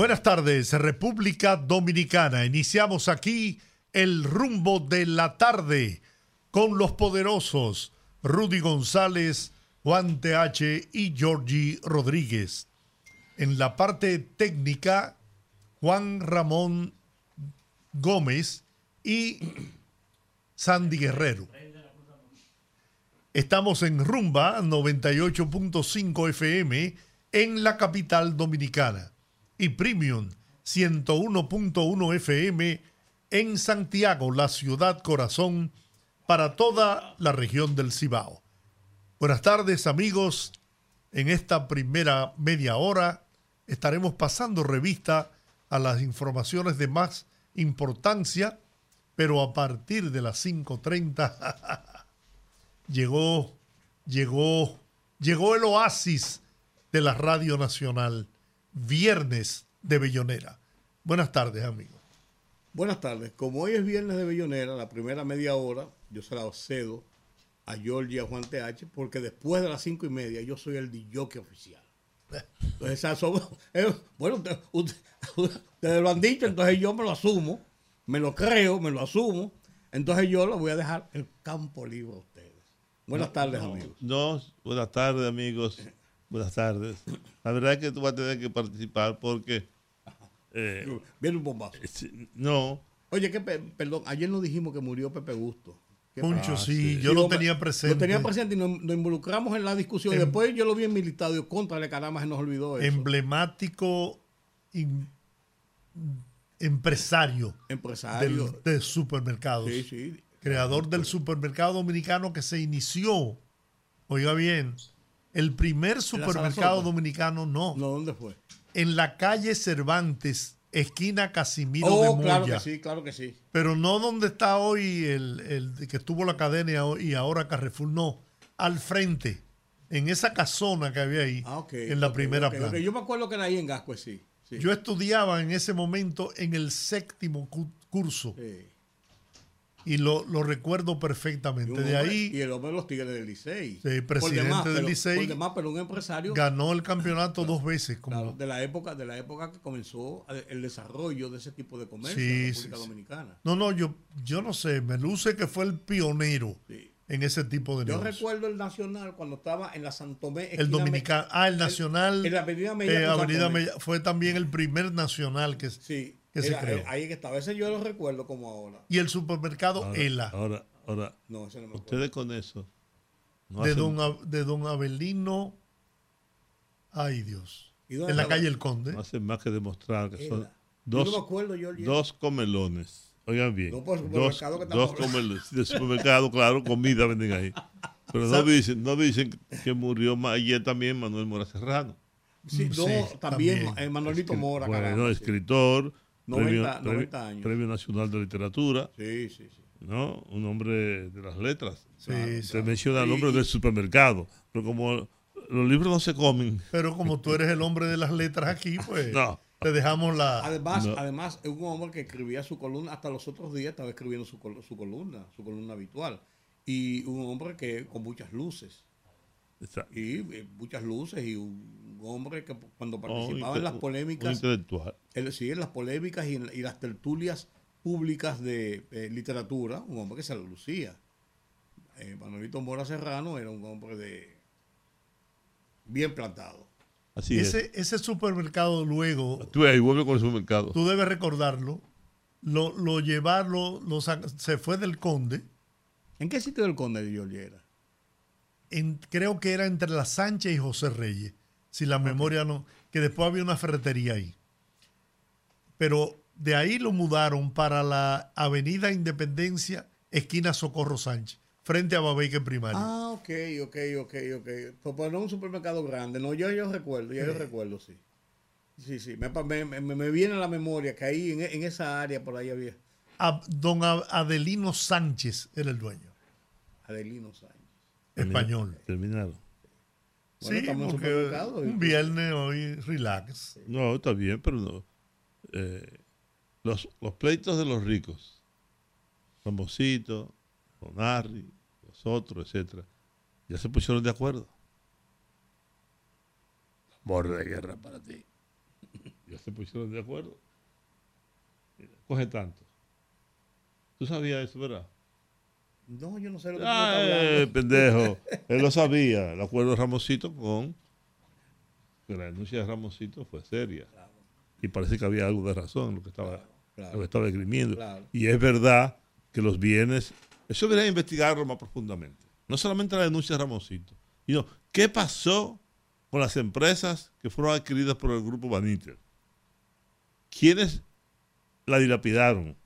Buenas tardes, República Dominicana. Iniciamos aquí el rumbo de la tarde con los poderosos Rudy González, Juan TH y Georgie Rodríguez. En la parte técnica, Juan Ramón Gómez y Sandy Guerrero. Estamos en Rumba 98.5 FM en la capital dominicana y Premium 101.1 FM en Santiago, la ciudad corazón, para toda la región del Cibao. Buenas tardes amigos, en esta primera media hora estaremos pasando revista a las informaciones de más importancia, pero a partir de las 5.30 llegó, llegó, llegó el oasis de la Radio Nacional Viernes de Bellonera. Buenas tardes, amigo. Buenas tardes. Como hoy es Viernes de Bellonera, la primera media hora yo se la cedo a George y a Juan TH, porque después de las cinco y media yo soy el DJ oficial. Entonces, eh, bueno, ustedes lo han dicho, entonces yo me lo asumo, me lo creo, me lo asumo. Entonces yo lo voy a dejar el campo libre a ustedes. Buenas tardes, amigos. No, buenas tardes, amigos. Buenas tardes. La verdad es que tú vas a tener que participar porque... Eh, Viene un bombazo. Eh, no. Oye, que perdón, ayer nos dijimos que murió Pepe Gusto. Mucho, sí, yo lo tenía presente. Lo tenía presente y nos, involucramos en la discusión. Em- Después yo lo vi en mi listado y contra, le caramba, se nos olvidó eso. Emblemático empresario, empresario. Del, supermercado. Sí, sí. Creador del supermercado dominicano que se inició, oiga bien, el primer supermercado dominicano no. No, ¿dónde fue? En la calle Cervantes, esquina Casimiro oh, de Moya. claro que sí, claro que sí. Pero no donde está hoy el, el que estuvo la cadena y ahora Carrefour, no. Al frente, en esa casona que había ahí, ah, en la primera planta. Yo me acuerdo que era ahí en Gascue, sí, sí. Yo estudiaba en ese momento en el séptimo curso. Sí. Y lo, lo recuerdo perfectamente. de ahí. Y el hombre de los Tigres del Licey. Sí, presidente del Licey. Por demás, pero un empresario. Ganó el campeonato dos veces. Como... de la época, de la época que comenzó el desarrollo de ese tipo de comercio en la República Dominicana. No, no, yo, yo no sé. Me luce que fue el pionero. En ese tipo de Yo recuerdo el Nacional cuando estaba en la Santomé. El Dominicano. Ah, el Nacional. en la Avenida Mella. Eh, Avenida Fue también el primer Nacional que. Sí que se creó. Ahí que estaba. Ese yo lo recuerdo como ahora. Y el supermercado ahora, ELA. Ahora, ahora. No, ese no me Ustedes con eso. de, don, de don Abelino. Ay, Dios. En la calle El Conde. No hacen más que demostrar que son dos, dos comelones. Oigan bien. No, por dos, dos comelones. De supermercado, claro, comida venden ahí. Pero no dicen, no dicen que murió ayer también Manuel Mora Serrano. Sí, no, también, también. Eh, Manuelito Mora. Bueno, escritor, 90, premio, 90 años. Premio Nacional de Literatura. Sí, sí, sí. ¿no? Un hombre de las letras. Sí, Se menciona el nombre del supermercado. Pero como los libros no se comen. Pero como tú eres el hombre de las letras aquí, pues te dejamos la. Además, además, es un hombre que escribía su columna, hasta los otros días estaba escribiendo su, su columna, su columna habitual. Y un hombre que con muchas luces. Y eh, muchas luces y un hombre que cuando oh, participaba en las polémicas. intelectual. Sí, en las polémicas y, las tertulias públicas de literatura, un hombre que se lo lucía. Eh, Manuelito Mora Serrano era un hombre de bien plantado. Así ese, ese supermercado luego. Tú ahí vuelve con el supermercado. Tú debes recordarlo. Lo, lo llevarlo, se fue del Conde. ¿En qué sitio del Conde de Yoliera? creo que era entre la Sánchez y José Reyes, si la memoria no, que después había una ferretería ahí. Pero de ahí lo mudaron para la Avenida Independencia, esquina Socorro Sánchez, frente a Babeque Primario. Ah, ok, ok, ok, ok. Pues, pues no un supermercado grande, no, yo, yo recuerdo, yo, recuerdo, sí. Sí, sí, me, me, viene a la memoria que ahí en, esa área por ahí había. don Adelino Sánchez era el dueño. Adelino Sánchez. Español. Terminado. sí, porque un viernes hoy relax. No, está bien, pero no. Eh, los, los pleitos de los ricos, Famosito, Donarri, los otros, etcétera, ya se pusieron de acuerdo. Amor de guerra para ti. Ya se pusieron de acuerdo. coge tanto. ¿Tú sabías eso, verdad? No, yo no sé lo que ah, pendejo. Él lo sabía. El acuerdo de Ramosito con. la denuncia de Ramosito fue seria. Y parece que había algo de razón en lo que estaba, Lo que estaba esgrimiendo. Y es verdad que los bienes. Eso debería investigarlo más profundamente. No solamente la denuncia de Ramosito, sino qué pasó con las empresas que fueron adquiridas por el grupo Baniter. ¿Quiénes la dilapidaron?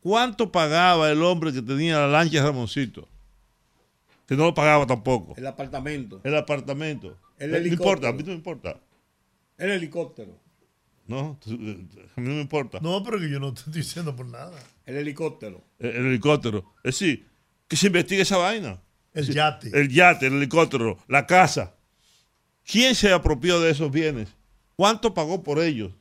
¿Cuánto pagaba el hombre que tenía la lancha de Ramoncito? Que no lo pagaba tampoco. El apartamento. El apartamento. El helicóptero. No importa, a mí no me importa. El helicóptero. No, a mí no me importa. No, pero que yo no te estoy diciendo por nada. El helicóptero. El, helicóptero. Es decir, que se investigue esa vaina. El yate. El yate, el helicóptero, la casa. ¿Quién se apropió de esos bienes? ¿Cuánto pagó por ellos?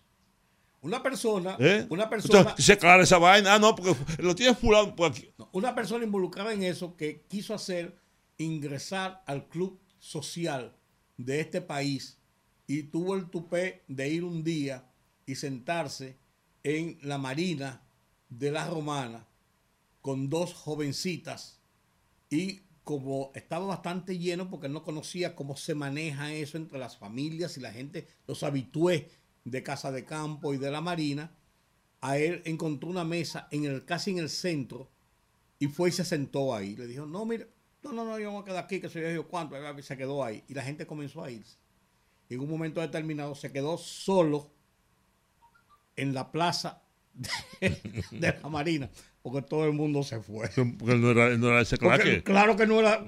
Una persona, ¿Eh? una persona. Entonces, se aclara esa vaina. Ah, no, porque lo tiene fulano por aquí. Una persona involucrada en eso que quiso hacer ingresar al club social de este país y tuvo el tupé de ir un día y sentarse en la marina de la Romana con dos jovencitas y como estaba bastante lleno porque no conocía cómo se maneja eso entre las familias y la gente, los habitué de Casa de Campo y de la Marina, a él encontró una mesa en el, casi en el centro y fue y se sentó ahí. Le dijo, no, mire, no, no, no, yo voy a quedar aquí, que soy yo cuánto, se quedó ahí. Y la gente comenzó a irse. En un momento determinado se quedó solo en la plaza de la Marina porque todo el mundo se fue. Porque no era, no era ese claque. claro que no era.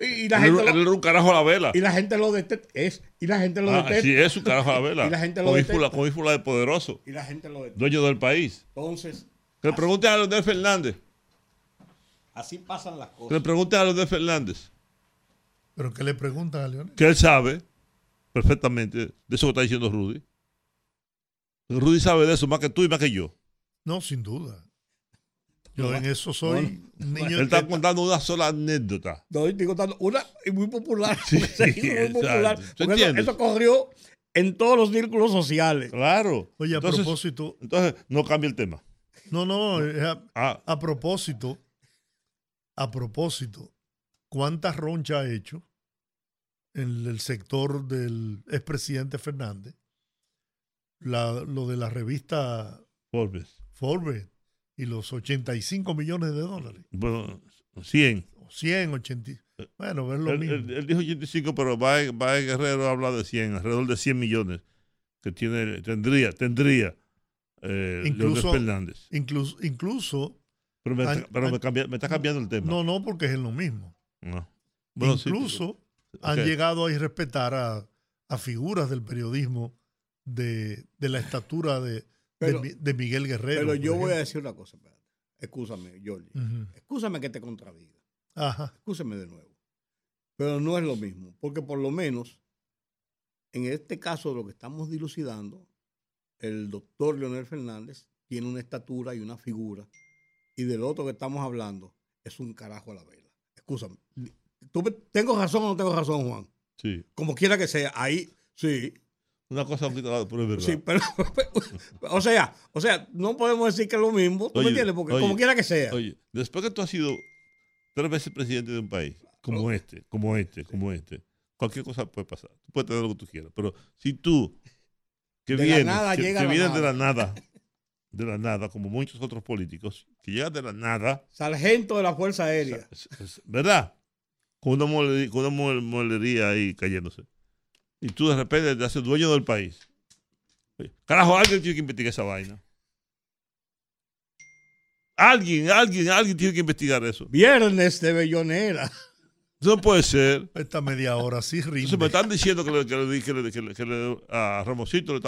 y, la gente él, era un carajo a la vela. Y la gente lo detesta. Es, y la gente lo ah, Sí, es un carajo a la vela. y la gente lo de poderoso. Y la gente lo detesta. Dueño del país. Entonces. Que le pregunten a Leonel Fernández. Así pasan las cosas. Que le pregunten a Leonel Fernández. ¿Pero qué le preguntan a Leonel? Que él sabe perfectamente de eso que está diciendo Rudy. Rudy sabe de eso más que tú y más que yo. No, sin duda. Yo en eso soy niño. Él está contando una sola anécdota. No, estoy contando una y muy popular. Sí, muy popular. Eso, corrió en todos los círculos sociales. Claro. Oye, a propósito. Entonces, no cambia el tema. No, no, a, ah. a propósito, a propósito, ¿cuántas ronchas ha hecho en el sector del expresidente Fernández? La, lo de la revista Forbes. Forbes y los 85 millones de dólares. Bueno, 100. 100, 80. Bueno, es lo mismo. Él, dijo 85, pero Baez Guerrero habla de 100, alrededor de 100 millones que tiene, tendría, tendría eh, incluso, Fernández. Incluso, incluso pero, me, está cambiando el tema. No, no, porque es lo mismo. incluso han llegado a irrespetar a, a figuras del periodismo de, de la estatura de, de, Miguel Guerrero. Pero yo voy a decir una cosa, espérate. Excúsame, Jorge. Excúsame que te contradiga. Ajá. Excúsame de nuevo. Pero no es lo mismo, porque por lo menos en este caso de lo que estamos dilucidando, el doctor Leonel Fernández tiene una estatura y una figura, y del otro que estamos hablando es un carajo a la vela. Excúsame. ¿Tengo razón o no tengo razón, Juan? Sí. Como quiera que sea, ahí sí, una cosa pero es verdad. Sí, pero, o sea, o sea, no podemos decir que es lo mismo, ¿tú me entiendes? Porque como quiera que sea. Oye, después que tú has sido tres veces presidente de un país, como este, como este, como este, cualquier cosa puede pasar. Tú puedes tener lo que tú quieras, pero si tú, que vienes, que, vienes de la nada, de la nada, como muchos otros políticos, que llegan de la nada. Sargento de la Fuerza Aérea. ¿Verdad? Con una, molería, con una molería ahí cayéndose y tú de repente te haces dueño del país. Carajo, alguien tiene que investigar esa vaina. Alguien, alguien, alguien tiene que investigar eso. Viernes de Bellonera. No puede ser. Esta media hora sí rinde. me están diciendo que le, que le, que le, a Ramosito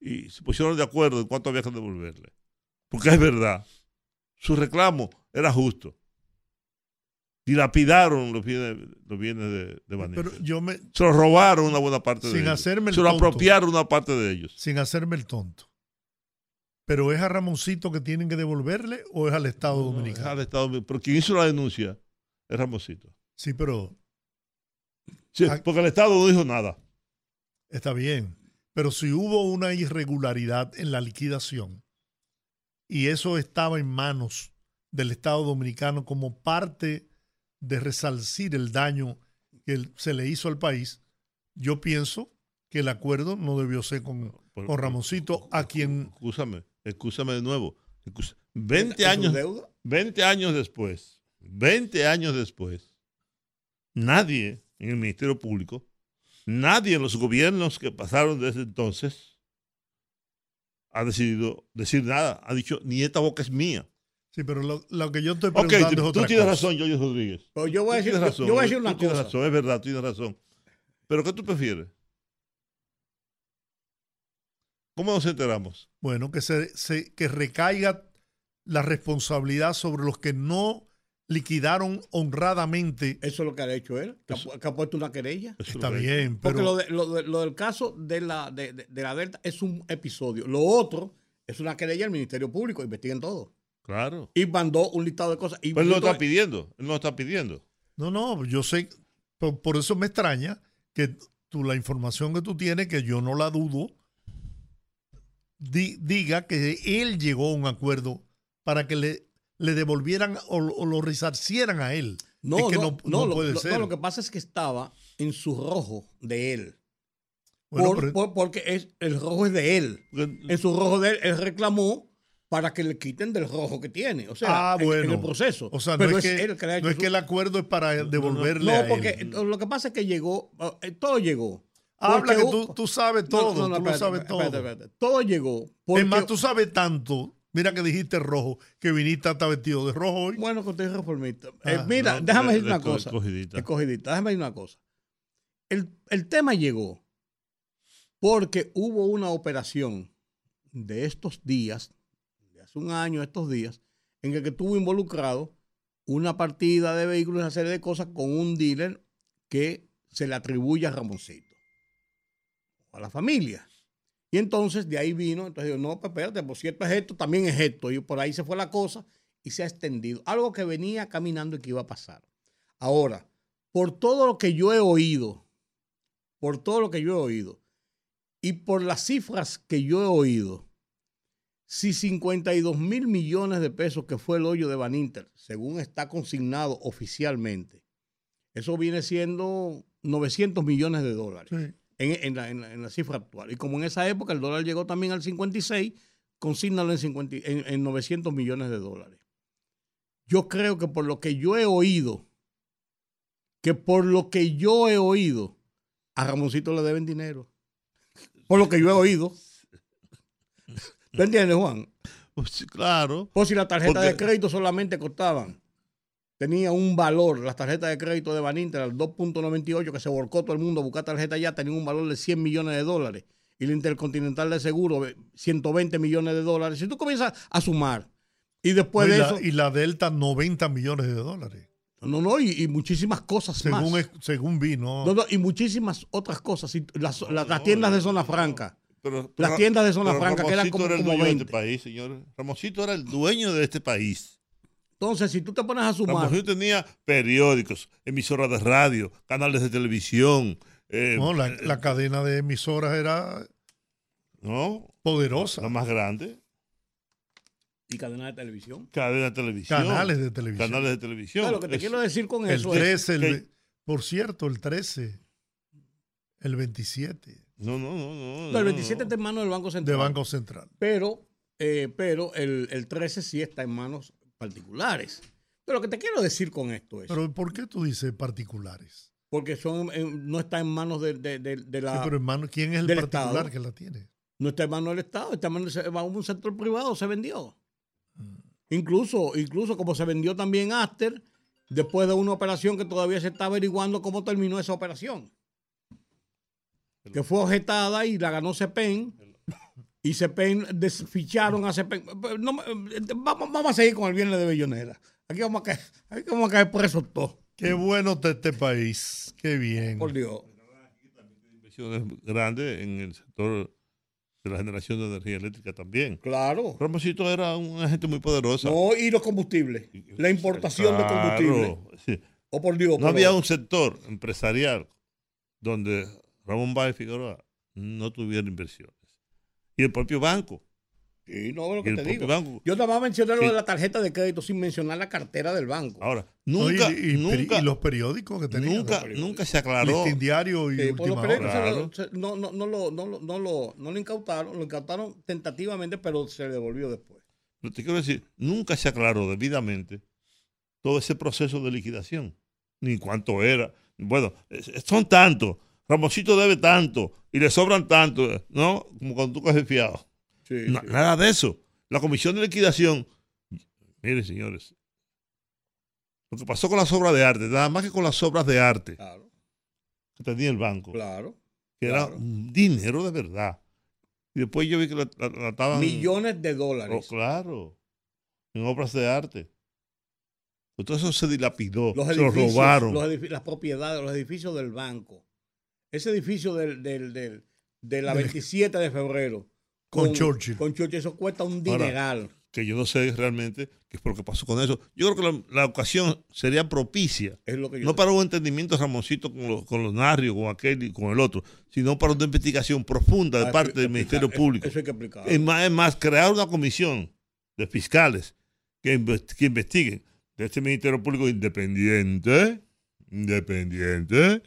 y se pusieron de acuerdo en cuánto había que devolverle. Porque es verdad. Su reclamo era justo. Dilapidaron los bienes, los bienes de, de Pero yo me, se los robaron una buena parte de ellos. Hacerme se lo apropiaron una parte de ellos. Sin hacerme el tonto. ¿Pero es a Ramoncito que tienen que devolverle o es al Estado Dominicano? es al Estado Dominicano. Pero quien hizo la denuncia es Ramoncito. Sí, pero. porque el Estado no dijo nada. Está bien. Pero si hubo una irregularidad en la liquidación y eso estaba en manos del Estado Dominicano como parte de resalcir el daño que se le hizo al país, yo pienso que el acuerdo no debió ser con, con Ramoncito, a quien. Escúchame, Escúchame de nuevo. 20 años, 20 años después, 20 años después, nadie en el Ministerio Público, nadie en los gobiernos que pasaron desde entonces ha decidido decir nada. Ha dicho, ni esta boca es mía. Sí, pero lo, que yo estoy preguntando es otra tú tienes razón, Jorge Rodríguez. yo voy a decir, razón, yo voy a decir una cosa. Tienes razón, es verdad, tienes razón. Pero ¿qué tú prefieres? ¿Cómo nos enteramos? Bueno, que, se, que recaiga la responsabilidad sobre los que no liquidaron honradamente. Eso es lo que ha hecho él, que, ha, puesto una querella. Está bien, pero... Porque lo, lo, del caso de la, de, la Delta es un episodio. Lo otro es una querella al Ministerio Público, investiguen todo. Claro. Y mandó un listado de cosas. Y pues él lo está pidiendo, él lo está pidiendo. No, no, yo sé, por, eso me extraña que tú, la información que tú tienes, que yo no la dudo, diga que él llegó a un acuerdo para que le, le devolvieran o, lo resarcieran a él. No, no, no, puede lo, ser. No, lo que pasa es que estaba en su rojo de él. porque es, el rojo es de él. En su rojo de él, él reclamó para que le quiten del rojo que tiene. O sea, ah, en, el proceso. O sea, no, es, que, no es que el acuerdo es para devolverle. No, porque lo que pasa es que llegó, eh, todo llegó. Habla que tú, tú, sabes todo, tú lo sabes todo. Todo llegó. Es más, tú sabes tanto. Mira que dijiste rojo, que viniste hasta vestido de rojo hoy. Bueno, que usted reformista. Eh, ah, mira, déjame decir una cosa. Escogidita. Escogidita. Déjame decir una cosa. El, el tema llegó porque hubo una operación de estos días, hace un año, estos días, en el que estuvo involucrado una partida de vehículos, una serie de cosas con un dealer que se le atribuye a Ramoncito a la familia. Y entonces de ahí vino, entonces yo, no, pues espérate, por cierto es esto, también es esto. Y por ahí se fue la cosa y se ha extendido. Algo que venía caminando y que iba a pasar. Ahora, por todo lo que yo he oído, por todo lo que yo he oído, y por las cifras que yo he oído, si 52 mil millones de pesos que fue el hoyo de Baninter, según está consignado oficialmente, eso viene siendo 900 millones de dólares en, la, cifra actual. Y como en esa época el dólar llegó también al 56, consígnalo en, en, 900 millones de dólares. Yo creo que por lo que yo he oído, que por lo que yo he oído, a Ramoncito le deben dinero. Por lo que yo he oído. ¿Tú entiendes, Juan? Pues, claro. Por si la tarjeta de crédito solamente costaban tenía un valor, las tarjetas de crédito de Baninter, el 2.98, que se volcó todo el mundo a buscar tarjeta ya, tenía un valor de 100 millones de dólares. Y la Intercontinental de Seguro, 120 millones de dólares. Si tú comienzas a sumar, y después de eso. Y la Delta, 90 millones de dólares. No, no, y, muchísimas cosas según más. según vino. No, no, y muchísimas otras cosas. Las, las, tiendas de zona franca. Las tiendas de zona franca que eran como, era el dueño de este país, señor. Ramosito era el dueño de este país. Entonces, si tú te pones a sumar. yo tenía periódicos, emisoras de radio, canales de televisión. Eh, no, la, la, cadena de emisoras era. No. Poderosa. La más grande. ¿Y cadena de televisión? Cadena de televisión. Canales de televisión. Canales de televisión. lo que te quiero decir con el eso 13, es. El, por cierto, el 13. El 27. No, no, no. no, el 27 está en manos del Banco Central. De Banco Central. Pero, eh, pero el, el 13 sí está en manos particulares. Pero lo que te quiero decir con esto es... Pero ¿por qué tú dices particulares? Porque son no está en manos de, la... Sí, pero en ¿quién es el particular que la tiene? No está en manos del Estado, está en manos de un sector privado, se vendió. Mm. Incluso, incluso como se vendió también Aster, después de una operación que todavía se está averiguando cómo terminó esa operación. Que fue objetada y la ganó CEPEN. Y CEPEN desficharon a CEPEN. vamos, a seguir con el viernes de Bellonera. Aquí vamos a caer, aquí vamos a caer presos todos. Qué bueno está este país. Qué bien. Por Dios. Inversiones grandes en el sector de la generación de energía eléctrica también. Claro. Ramosito era un agente muy poderoso. No, y los combustibles. La importación de combustible. Sí. Oh, por Dios. No había un sector empresarial donde Ramón Báez Figueroa no tuviera inversiones. Y el propio banco. Sí, no, lo que te digo. Yo nada más mencioné lo de la tarjeta de crédito sin mencionar la cartera del banco. Ahora, nunca. y, nunca, los periódicos que tenían. Nunca, nunca se aclaró. El diario y última hora. no, no, no, lo, no, lo, no, lo, no lo incautaron, lo incautaron tentativamente, pero se le devolvió después. Pero te quiero decir, nunca se aclaró debidamente todo ese proceso de liquidación. Ni cuánto era. Bueno, son tantos. Ramosito debe tanto y le sobran tanto, ¿no? Como cuando tú coges fiado. Nada de eso. La comisión de liquidación, miren señores, lo que pasó con las obras de arte, nada más que con las obras de arte claro. que tenía el banco, claro, que era dinero de verdad. Y después yo vi que la, estaban... Millones de dólares. Oh, claro, en obras de arte. Todo eso se dilapidó, se lo robaron. las propiedades, los edificios del banco. Ese edificio del, de la 27 de febrero con, Churchill. Con Churchill, eso cuesta un dineral. que yo no sé realmente qué es lo que pasó con eso. Yo creo que la, ocasión sería propicia. no para un entendimiento Ramoncito con los, con los narrios, con aquel y con el otro, sino para una investigación profunda de ah, parte del Ministerio Público. Eso hay que explicar. Es más, es más, crear una comisión de fiscales que, que investiguen de este Ministerio Público independiente, independiente,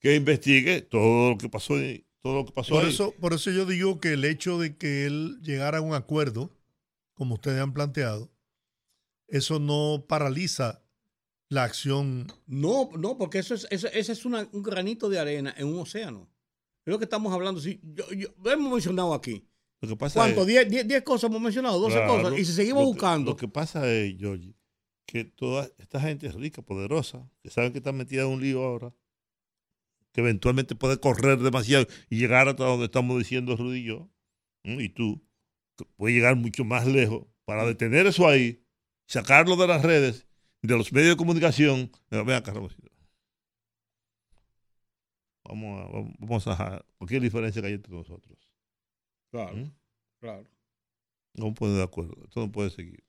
que investigue todo lo que pasó todo lo que pasó por Eso, por eso yo digo que el hecho de que él llegara a un acuerdo, como ustedes han planteado, eso no paraliza la acción. No, no, porque eso es, eso, ese es un granito de arena en un océano. Es lo que estamos hablando. Yo, yo, hemos mencionado aquí. Lo que pasa ¿Cuánto? ¿10 cosas hemos mencionado? ¿12 cosas? Y si seguimos buscando. Lo que pasa es, Georgie, que toda esta gente es rica, poderosa, que saben que están metida en un lío ahora, que eventualmente puede correr demasiado y llegar hasta donde estamos diciendo Rudy y yo, y tú, puede llegar mucho más lejos para detener eso ahí, sacarlo de las redes, de los medios de comunicación. Ven acá, Vamos a, vamos a cualquier diferencia que hay entre nosotros. Claro, claro. No puedo de acuerdo, esto no puede seguir.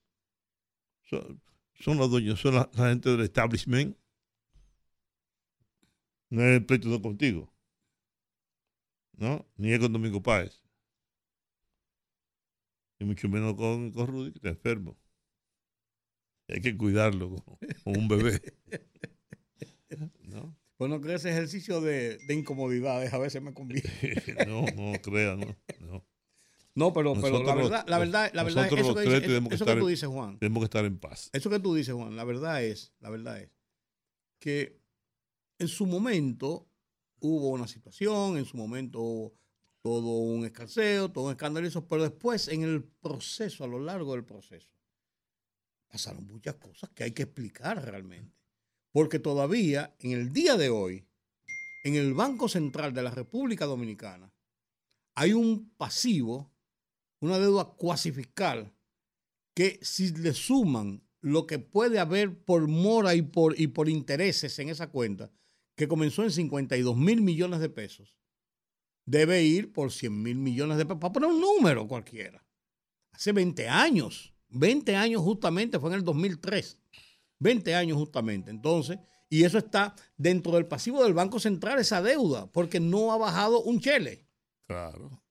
Son, los dueños, son la gente del establishment no es el pleito contigo. ¿No? Ni es con Domingo Páez. Y mucho menos con, con Rudy, que está enfermo. Hay que cuidarlo como, un bebé. ¿No? Bueno, creo ese ejercicio de, de incomodidades a veces me conviene. no, no crea, no. No, no pero, pero la verdad, la verdad, la verdad, eso, que, eso, eso que tú dices, Juan. Tenemos que estar en paz. Eso que tú dices, Juan, la verdad es, la verdad es que en su momento hubo una situación, en su momento hubo todo un escaseo, todo un escandalizo, pero después en el proceso, a lo largo del proceso, pasaron muchas cosas que hay que explicar realmente. Porque todavía, en el día de hoy, en el Banco Central de la República Dominicana, hay un pasivo, una deuda cuasi fiscal, que si le suman lo que puede haber por mora y por, y por intereses en esa cuenta, que comenzó en 52 mil millones de pesos, debe ir por 100 mil millones de pesos, para poner un número cualquiera. Hace 20 años, 20 años justamente, fue en el 2003, 20 años justamente. Entonces, y eso está dentro del pasivo del Banco Central, esa deuda, porque no ha bajado un chele. Claro.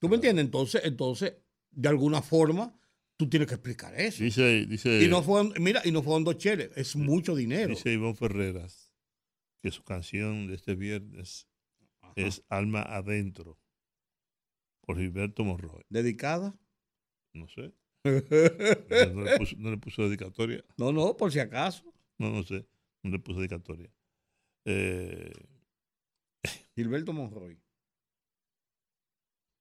¿Tú me entiendes? Entonces, entonces, de alguna forma, tú tienes que explicar eso. Dice, dice. Y no fue, mira, y no fueron dos cheles, es mucho dinero. Dice Iván Ferreras que su canción de este viernes es Alma Adentro, por Gilberto Monroy. ¿Dedicada? No sé. No, le puso, dedicatoria. No, no, por si acaso. No, no sé. No le puso dedicatoria. Eh, Gilberto Monroy.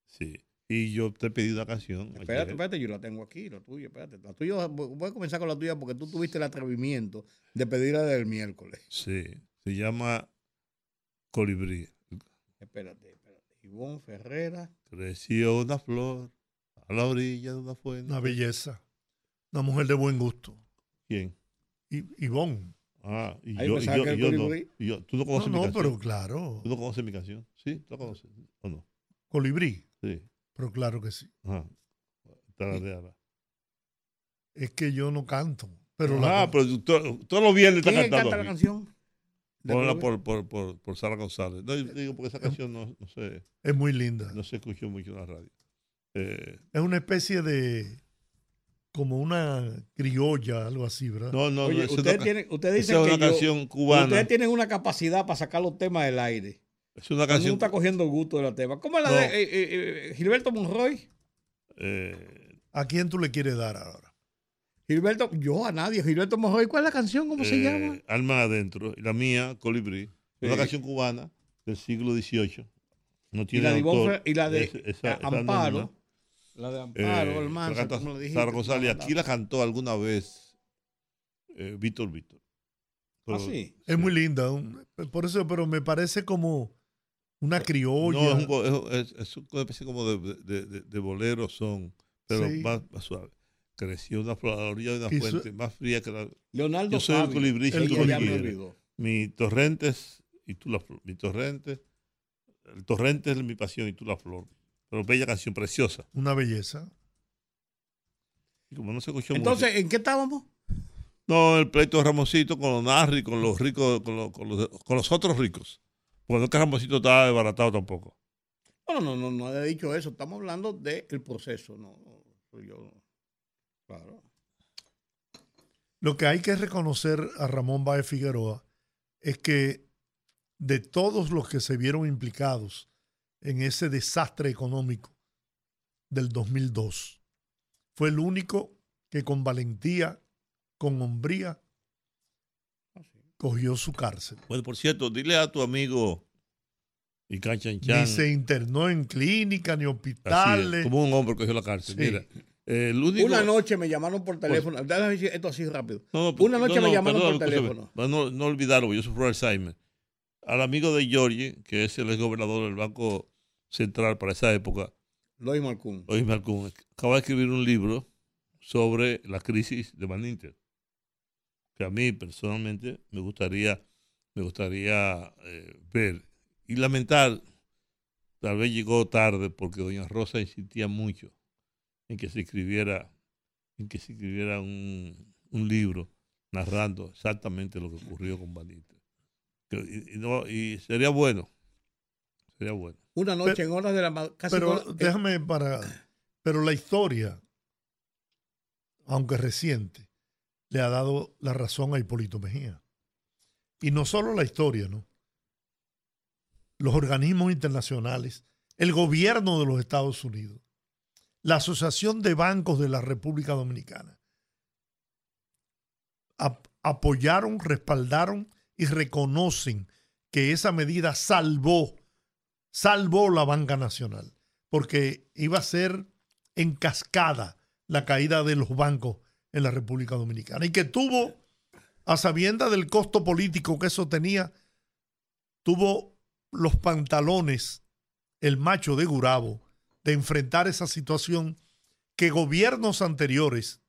Sí. Y yo te pedí una canción. Espérate, espérate, yo la tengo aquí, la tuya, espérate. La tuya, voy a comenzar con la tuya porque tú tuviste el atrevimiento de pedirla del miércoles. Sí, se llama Colibrí. Espérate, espérate. Ivonne Ferrera. Creció una flor a la orilla de una fuente. Una belleza. Una mujer de buen gusto. ¿Quién? Ivonne. Ah, y yo, yo, yo, no, yo, ¿Tú no conoces no, mi canción? No, pero claro. ¿Tú no conoces mi canción? ¿Sí? ¿Tú la conoces o no? Colibrí. Sí. Pero claro que sí. Ajá. Es que yo no canto. Pero ah, la... pero todos los viernes está cantando. canta la canción? Ponla por, por, por, por, Sara González. No, digo porque esa canción no, no sé. Es muy linda. No se escuchó mucho en la radio. Eh, es una especie de como una criolla, algo así, ¿verdad? No, no, Oye, no. Usted, tiene, usted dice es una que canción yo, cubana. Ustedes tienen una capacidad para sacar los temas del aire. Es una canción. No está cogiendo gusto de la tema. ¿Cómo es la No. de eh, eh, eh, Gilberto Monroy? Eh, ¿A quién tú le quieres dar ahora? Gilberto, yo a nadie. Gilberto Monroy, ¿cuál es la canción? ¿Cómo se eh, llama? Alma Adentro. Y la mía, Colibrí. Una Sí. canción cubana del siglo XVIII. No Y tiene la de, Ivonne autor. Y la de esa- Amparo. La de Eh, Amparo, el la como le dijiste. Sara González. Aquí la cantó alguna vez eh, Víctor Víctor. Ah, sí. Es muy linda. un- por eso, pero me parece como una criolla. No, es, un, es, es- es una especie como de, de, de- de bolero son, pero Sí. más, más suave. Creció una flor a la orilla de una fuente, más fría que la... Leonardo Yo soy el Fabio. colibrí. Mi torrentes y tú la flor. Mi torrente, el torrente es mi pasión y tú la flor. Pero bella canción, preciosa. Una belleza. Y como no se escuchó Entonces, mucho. ¿en qué estábamos? No, el pleito de Ramoncito con los narri, con los ricos, con los, con los, con los otros ricos. Porque no es que Ramoncito estaba desbaratado tampoco. No, no, no, no he dicho eso. Estamos hablando del proceso. No, no, soy yo. Claro. Lo que hay que reconocer a Ramón Báez Figueroa es que de todos los que se vieron implicados en ese desastre económico del 2002, fue el único que con valentía, con hombría, cogió su cárcel. Bueno, por cierto, dile a tu amigo y Canchanchan. Ni se internó en clínica, ni Así es, hospitales. como un hombre cogió la cárcel. Sí. Mira, eh, único. Una noche me llamaron por teléfono. Déjame decir esto así rápido. No, Una noche no, me llamaron perdón, por teléfono. para no, no olvidarlo, yo sufro Alzheimer. Al amigo de Georgie, que es el ex gobernador del Banco Central para esa época, Lois Malcún. Luis Malcún, acaba de escribir un libro sobre la crisis de Baninter. Que a mí personalmente me gustaría, me gustaría eh, ver y lamentar. Tal vez llegó tarde porque doña Rosa insistía mucho en que se escribiera, en que se escribiera un, un libro narrando exactamente lo que ocurrió con. Que- Y, y no, y sería bueno, sería bueno. Una noche en horas de la ma- casi Pero eh, déjame para. Pero la historia, aunque reciente, le ha dado la razón a Hipólito Mejía. Y no solo la historia, ¿no? Los organismos internacionales, el gobierno de los Estados Unidos, la Asociación de Bancos de la República Dominicana, ap- apoyaron, respaldaron y reconocen que esa medida salvó salvó la banca nacional, porque iba a ser en cascada la caída de los bancos en la República Dominicana y que tuvo, a sabienda del costo político que eso tenía, tuvo los pantalones, el macho de Gurabo, de enfrentar esa situación que gobiernos anteriores,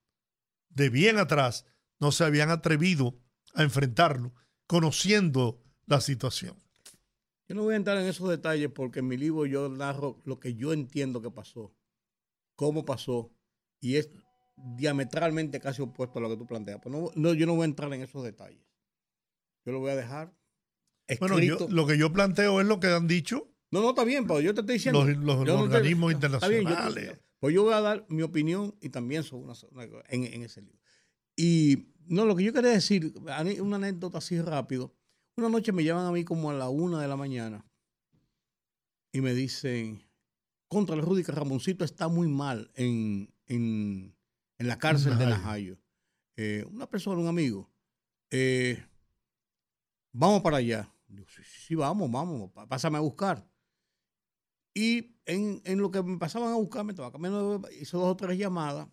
de bien atrás, no se habían atrevido a enfrentarlo, conociendo la situación. Yo no voy a entrar en esos detalles porque en mi libro yo narro lo que yo entiendo que pasó, cómo pasó, y es diametralmente casi opuesto a lo que tú planteas. Pues no, no, yo no voy a entrar en esos detalles. Yo lo voy a dejar escrito. Bueno, yo- lo que yo planteo es lo que han dicho no, no, está bien, pero yo te estoy diciendo. los, los yo no te- organismos está bien, yo te- internacionales. pues yo voy a dar mi opinión y también sobre una, una- en, en ese libro. Y no, lo que yo quería decir, una anécdota así rápido. Una noche me llaman a mí como a la una de la mañana y me dicen, contra el Rudy que Ramoncito está muy mal en, en, en la cárcel de Najayo. Eh, una persona, un amigo, eh, vamos para allá. Digo, sí, sí, sí, vamos, vamos, pásame a buscar. Y en, en, lo que me pasaban a buscarme, estaba cambiando, hizo dos o tres llamadas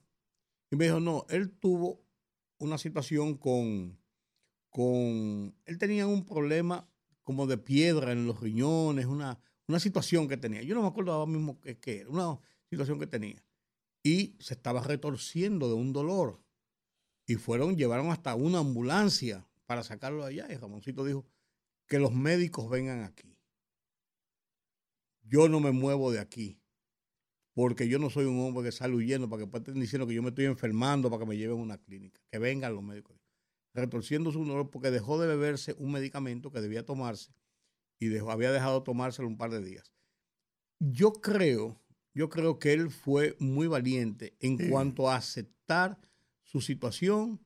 y me dijo, no, él tuvo una situación con, con, él tenía un problema como de piedra en los riñones, una, una situación que tenía. Yo no me acuerdo ahora mismo qué, era, una situación que tenía. Y se estaba retorciendo de un dolor. Y fueron, llevaron hasta una ambulancia para sacarlo allá. Y Ramoncito dijo, que los médicos vengan aquí. Yo no me muevo de aquí. Porque yo no soy un hombre que sale huyendo para que estén diciendo que yo me estoy enfermando para que me lleven a una clínica. Que vengan los médicos. Retorciendo su dolor porque dejó de beberse un medicamento que debía tomarse y dejó, había dejado tomárselo un par de días. Yo creo, yo creo que él fue muy valiente en cuanto a aceptar su situación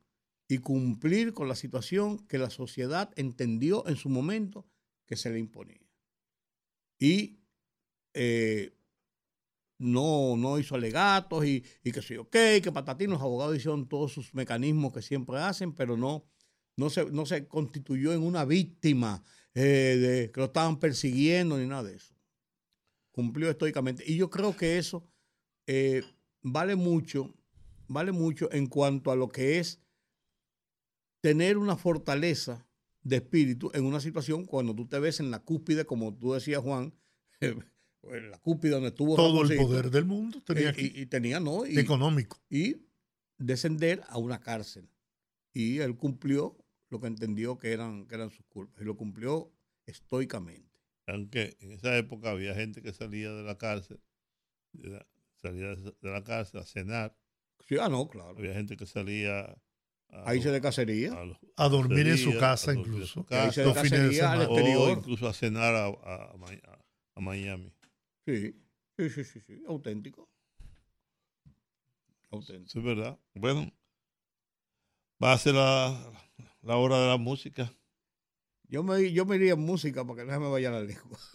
y cumplir con la situación que la sociedad entendió en su momento que se le imponía. Y eh, no, no hizo alegatos y, que sí, ok, que patatín, los abogados hicieron todos sus mecanismos que siempre hacen, pero no, no, se, no se constituyó en una víctima eh, de, que lo estaban persiguiendo ni nada de eso. Cumplió estoicamente. Y yo creo que eso eh, vale mucho, vale mucho en cuanto a lo que es tener una fortaleza de espíritu en una situación cuando tú te ves en la cúspide, como tú decías, Juan, la cúspide donde estuvo todo el poder del mundo tenía eh, y, tenía no económico y descender a una cárcel y él cumplió lo que entendió que eran, que eran sus culpas y lo cumplió estoicamente. Aunque en esa época había gente que salía de la cárcel, salía de la cárcel a cenar. Sí, ah, no, claro. Había gente que salía a irse de cacería. A, dormir en su casa incluso. a irse de cacería al exterior. O incluso a cenar a, a, Miami. Sí, sí, sí, sí, sí. auténtico. Auténtico. es verdad. Bueno, va a ser la, la hora de la música. Yo me, yo me iría en música para que no se me vaya la lengua.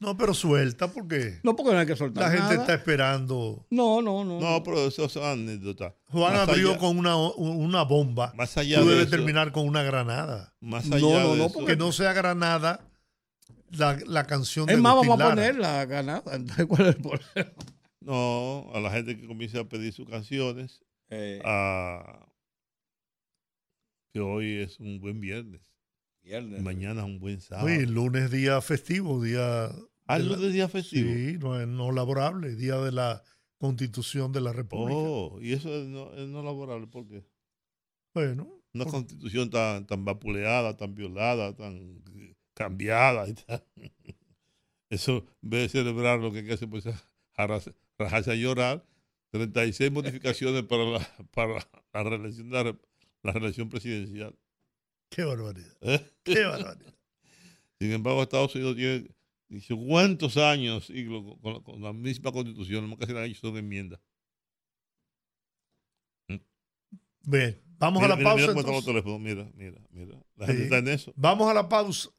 No, pero suelta porque. No, porque no hay que soltar. La gente está esperando. No, no, no. No, pero eso es anécdota. Juan abrió con una, una bomba. Más allá Tú de debes terminar con una granada. Más allá no, no, no, porque no sea granada la, la canción es de más, vamos a poner la granada. Entonces, ¿cuál es el problema? No, a la gente que comience a pedir sus canciones. Eh. A que hoy es un buen viernes. Viernes. Mañana es un buen sábado. Sí, lunes día festivo, día... Ah, lunes día festivo. Sí, no, no laborable, día de la Constitución de la República. Oh, y eso es no, es no laborable, ¿por qué? Bueno. Una constitución tan, tan vapuleada, tan violada, tan cambiada y tal. Eso, en vez de celebrar lo que hay que hacer, pues rajarse a llorar. 36 modificaciones para la, para la reelección de la, la relación presidencial. Qué barbaridad. ¿Eh? Qué barbaridad. Sin embargo, Estados Unidos tiene cuántos años con, con, la misma constitución, lo que se han hecho son enmiendas. ¿Mm? Bien, vamos a la pausa. Mira, mira, mira, La gente está en eso. Vamos a la pausa.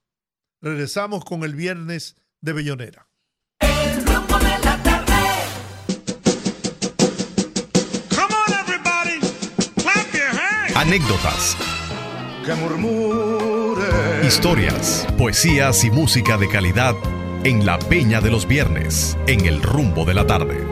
Regresamos con el viernes de Bellonera. anécdotas, historias, poesías y música de calidad en la Peña de los Viernes, en el rumbo de la tarde.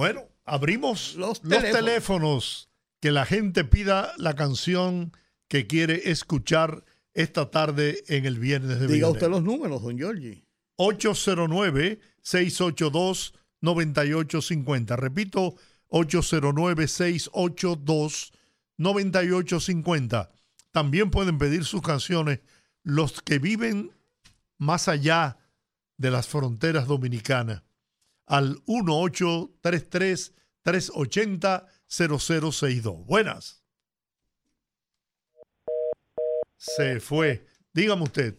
Bueno, abrimos los, teléfonos. Que la gente pida la canción que quiere escuchar esta tarde en el Viernes de Diga usted los números, don Giorgi. 809-682-9850. Repito, 809-682-9850. También pueden pedir sus canciones los que viven más allá de las fronteras dominicanas al 1833 380 0062. Buenas se fue. Dígame usted.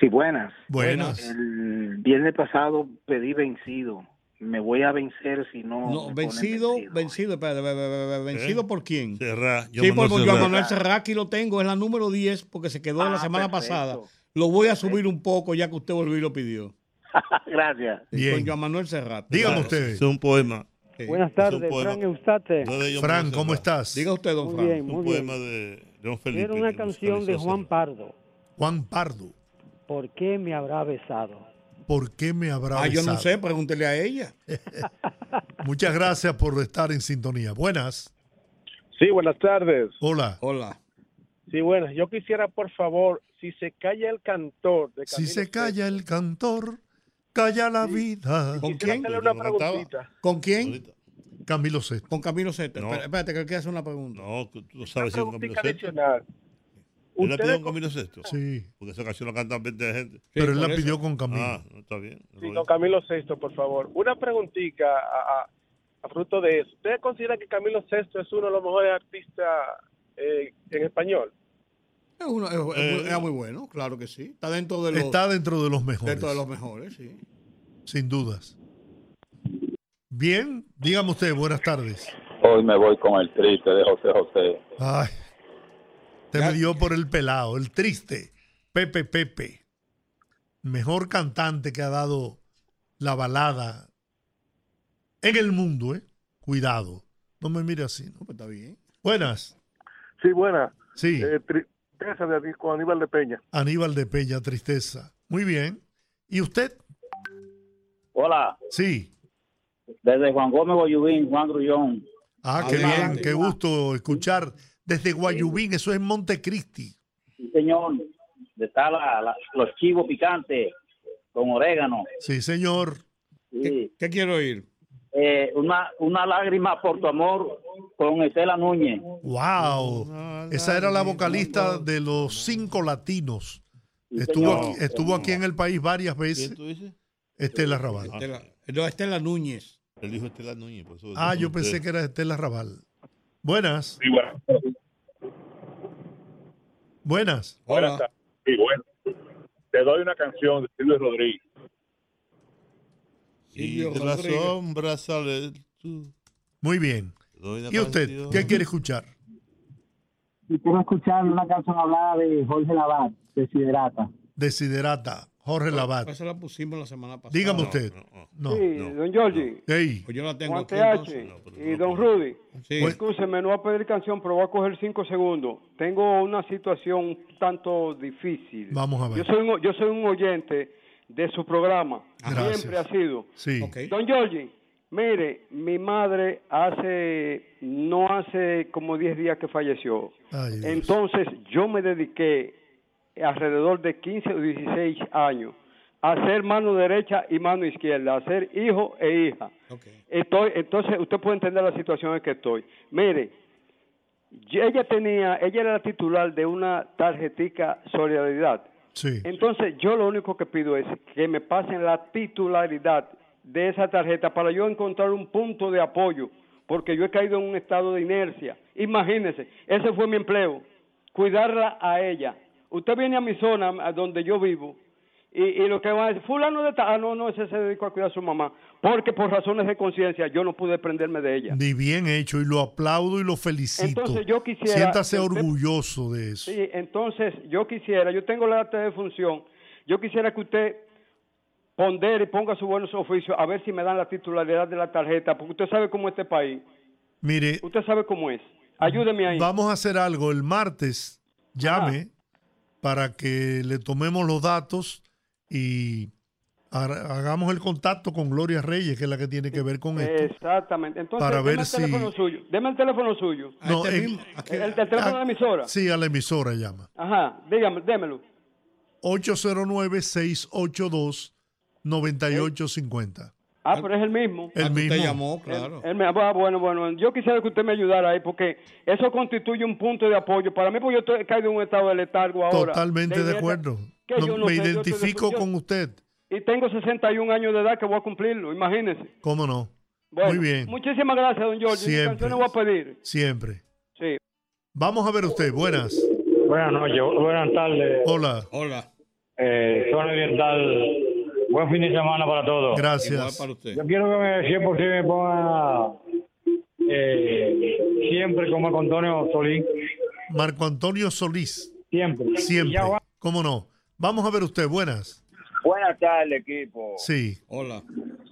Sí, buenas. Buenas. El viernes pasado pedí vencido. Me voy a vencer si no. No, vencido, vencido, vencido ¿Eh? por quién? Serra. sí, por Juan Manuel Serra, aquí lo tengo, es la número 10 porque se quedó la ah, semana pasada. Lo voy a subir un poco ya que usted volvió y lo pidió. Gracias. Bien. Con Juan Manuel Serrat. Dígame usted. Es un poema. Buenas tardes, Fran Eustate. Fran, ¿cómo estás? Diga usted, don Fran. Bien, muy un poema de Don Felipe. Era una canción de Juan Pardo. Juan Pardo. ¿Por qué me habrá besado? ¿Por qué me habrá besado? Ah, yo no sé, pregúntele a ella. Muchas gracias por estar en sintonía. Buenas. Sí, buenas tardes. Hola. Hola. Sí, bueno, yo quisiera, por favor, si se calla el cantor. De si se calla el cantor, calla la vida. ¿Con quién? Una preguntita. ¿Con quién? Camilo Sesto. Con Camilo Sesto. No. Espérate, que él quiere hacer una pregunta. No, tú sabes si es Camilo Sesto. ¿Él la pidió con Camilo Sesto? Sí. Porque esa canción la cantan 20 gente. Pero él la pidió con Camilo. Ah, no, está bien. Sí, con Camilo Sesto, por favor. Una preguntita a, a, fruto de eso. ¿Usted considera que Camilo Sesto es uno de los mejores artistas eh, en español? Es, uno, es, eh, muy bueno, claro que sí. Está dentro de los, está dentro de los mejores. Dentro de los mejores, sí. Sin dudas. Bien, dígame usted, buenas tardes. Hoy me voy con el triste de José José. Ay, te me dio por el pelado, el triste. Pepe Pepe. Mejor cantante que ha dado la balada en el mundo, ¿eh? Cuidado. No me mire así, ¿no? Pues está bien. Buenas. Sí, buenas. Sí. Eh, tristeza de con Aníbal de Peña. Aníbal de Peña, tristeza. Muy bien. ¿Y usted? Hola. Sí. Desde Juan Gómez Guayubín, Juan Grullón. Ah, qué bien, qué gusto escuchar desde Guayubín, eso es Montecristi. Sí, señor. Está la, los chivos picantes con orégano. Sí, señor. ¿Qué, quiero oír? Eh, una, una lágrima por tu amor con Estela Núñez. Wow, esa era la vocalista de los cinco latinos. estuvo, aquí, estuvo aquí en el país varias veces. ¿Quién tú dices? Estela Raval. Estela, no, Estela Núñez. Él dijo Estela Núñez. ah, yo pensé que era Estela Raval. Buenas. Sí, buenas. Buenas. Hola. Sí, bueno. Te doy una canción de Silvio Rodríguez. Y de la sombra sale tú. Muy bien. ¿Y usted qué quiere escuchar? Quiero escuchar una canción hablada de Jorge Lavat, Desiderata. Desiderata. Jorge Lavat. Esa la pusimos la semana pasada. Dígame usted. No, sí, don Georgie. Hey. Pues yo la tengo Juan TH y don Rudy. Sí. Pues, escúcheme, no voy a pedir canción, pero voy a coger cinco segundos. Tengo una situación un tanto difícil. Vamos a ver. Yo soy un, yo soy un oyente de su programa. Gracias. Siempre ha sido. Sí. Okay. Don Georgie, mire, mi madre hace, no hace como 10 días que falleció. Ay. Entonces yo me dediqué alrededor de 15 o 16 años a ser mano derecha y mano izquierda, a ser hijo e hija. Okay. Estoy, entonces usted puede entender la situación en que estoy. Mire, ella tenía, ella era la titular de una tarjetica solidaridad. Sí. Entonces yo lo único que pido es que me pasen la titularidad de esa tarjeta para yo encontrar un punto de apoyo, porque yo he caído en un estado de inercia. Imagínese, ese fue mi empleo, cuidarla a ella. Usted viene a mi zona, a donde yo vivo, y, y lo que va a decir, fulano de tal, ah, no, no, ese se dedicó a cuidar a su mamá, porque por razones de conciencia yo no pude prenderme de ella. Ni bien hecho, y lo aplaudo y lo felicito. Entonces yo quisiera... Siéntase orgulloso de eso. Sí, entonces yo quisiera, yo tengo la acta de función, yo quisiera que usted pondere y ponga su buenos oficios a ver si me dan la titularidad de la tarjeta, porque usted sabe cómo es este país, Mire, usted sabe cómo es. Ayúdeme ahí. vamos a hacer algo. El martes llame para que le tomemos los datos y ha- hagamos el contacto con Gloria Reyes, que es la que tiene que ver con esto. Exactamente. Entonces, Para ver el si- teléfono suyo. Deme el teléfono suyo. A No, este mismo- que- El, el teléfono de la emisora. Sí, a la emisora llama. Ajá, dígame, démelo. 809-682-9850. Ah, pero es el mismo. El Ah, tú te mismo. llamó, claro. Él me- ah, bueno, bueno, yo quisiera que usted me ayudara ahí porque eso constituye un punto de apoyo. Para mí, porque yo estoy, caído en un estado de letargo ahora. Totalmente de acuerdo. Que No, yo no me sé, identifico yo- con usted. Y tengo 61 años de edad que voy a cumplirlo, imagínese. ¿Cómo no? Bueno, Muy bien. Muchísimas gracias, don George. Siempre. voy a pedir. Siempre. Sí. Vamos a ver usted. Buenas. Buenas noches, buenas tardes. Hola. Hola. Eh, zona oriental. Buen fin de semana para todos. Gracias. para usted. Yo quiero que me, si es posible, me ponga eh, siempre como Marco Antonio Solís. Marco Antonio Solís. Siempre. Siempre. ¿Cómo no? Vamos a ver usted. Buenas. Buenas tardes, equipo. Sí. Hola.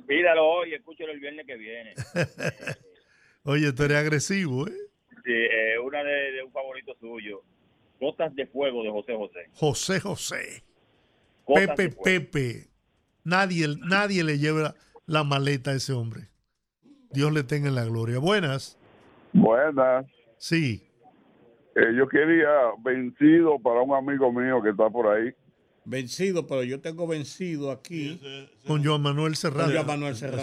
pídalo hoy y escúchalo el viernes que viene. Oye, tú eres agresivo, ¿eh? Sí, eh, una de, un favorito suyo. Gotas de Fuego de José José. José José. Pepe Pepe. Nadie, nadie le lleva la maleta a ese hombre. Dios le tenga en la gloria. Buenas. Buenas. Sí. Eh, yo quería vencido para un amigo mío que está por ahí. Vencido, pero yo tengo vencido aquí. Con Joan Manuel Serrano. Con Joan Manuel Serrano.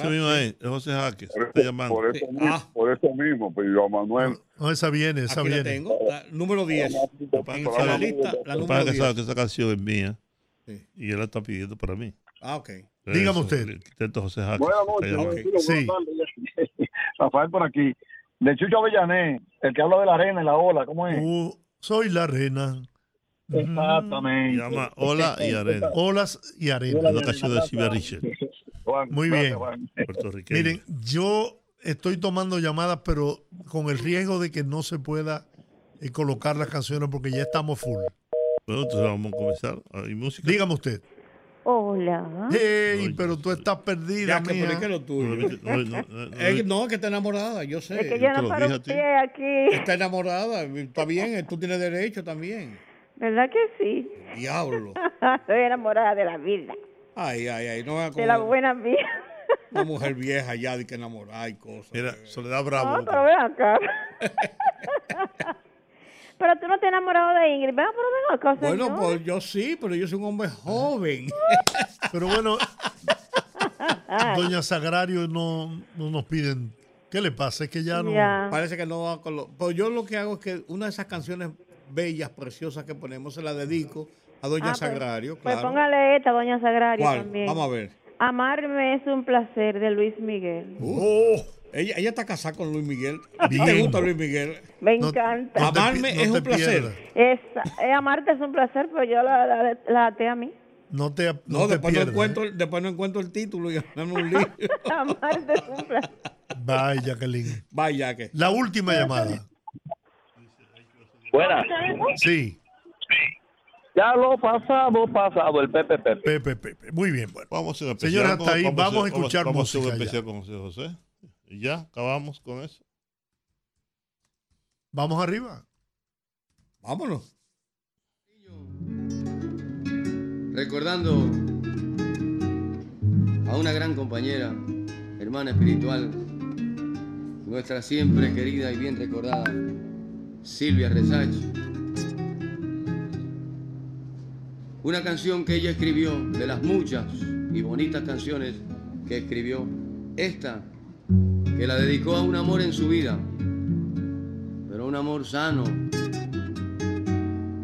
José Jaques. Por, eso, por, eso mismo, ah. por eso mismo, pues Joan Manuel. No, esa viene, esa aquí viene. La tengo, la, número 10. la lista, la número 10. que esa canción es mía. Sí. Y él la está pidiendo para mí. Ah, ok. Dígame usted. José Jaques. Buenas noches. Okay. Sí. Rafael por aquí. De Chucho Avellané, el que habla de la arena y la ola, ¿cómo es? Uh, soy la arena. Exactamente. Se llama Ola y Arena. Olas y Arena. La canción de Silvia Richard. Muy bien. Miren, yo estoy tomando llamadas, pero con el riesgo de que no se pueda eh, colocar las canciones porque ya estamos full. Bueno, entonces vamos a comenzar. ¿Hay música? Dígame usted. Hola. Hey, pero tú estás perdida, ya, que mía. que lo tuyo. No, no, no, no, que está enamorada, yo sé. Es que yo no paro pie aquí. Está enamorada, está bien, tú tienes derecho también. ¿Verdad que sí? Diablo. Estoy enamorada de la vida. Ay, ay, ay. No de la buena vida. Una mujer vieja ya de que enamorada y cosas. Mira, Soledad Bravo. No, pero ve acá. pero tú no te has enamorado de Ingrid. Ven, pero ven acá, Bueno, pues yo sí, pero yo soy un hombre joven. pero bueno, Doña Sagrario no, no nos piden. ¿Qué le pasa? Es que ya no. Parece que no va con lo. Pues yo lo que hago es que una de esas canciones bellas, preciosas que ponemos, se la dedico a Doña ah, pues, Sagrario. Pues, póngale esta, Doña Sagrario también. Vamos a ver. Amarme es un placer, de Luis Miguel. Uh, ella, ella está casada con Luis Miguel. ¿A ti te gusta Luis Miguel? Me encanta. Amarme es un placer. Esa, eh, amarte es un placer, pero yo la, la, la até a mí. No te No, después, no encuentro, ¿eh? después no encuentro el título y un libro. Amarte es un placer. Vaya, Jacqueline. Vaya, que. La última llamada. Buenas. Sí. Ya lo pasado, pasado, el Pepe Pepe. Pepe Pepe. Muy bien, bueno. Vamos a Señora, hasta ahí vamos, a escuchar vamos, música. Vamos a empezar con José José. Y ya, acabamos con eso. Vamos arriba. Vámonos. Recordando a una gran compañera, hermana espiritual, nuestra siempre querida y bien recordada Silvia Resach. Una canción que ella escribió, de las muchas y bonitas canciones que escribió, esta, que la dedicó a un amor en su vida, pero un amor sano,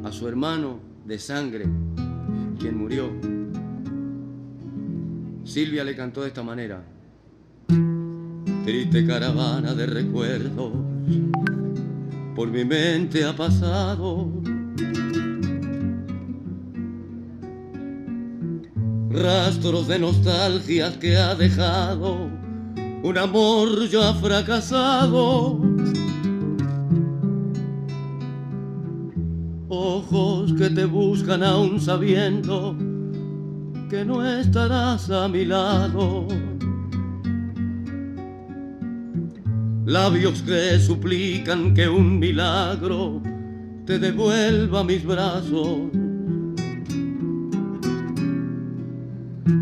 a su hermano de sangre, quien murió. Silvia le cantó de esta manera. Triste caravana de recuerdos por mi mente ha pasado. Rastros de nostalgias que ha dejado un amor ya fracasado. Ojos que te buscan aún sabiendo que no estarás a mi lado. Labios que suplican que un milagro te devuelva mis brazos.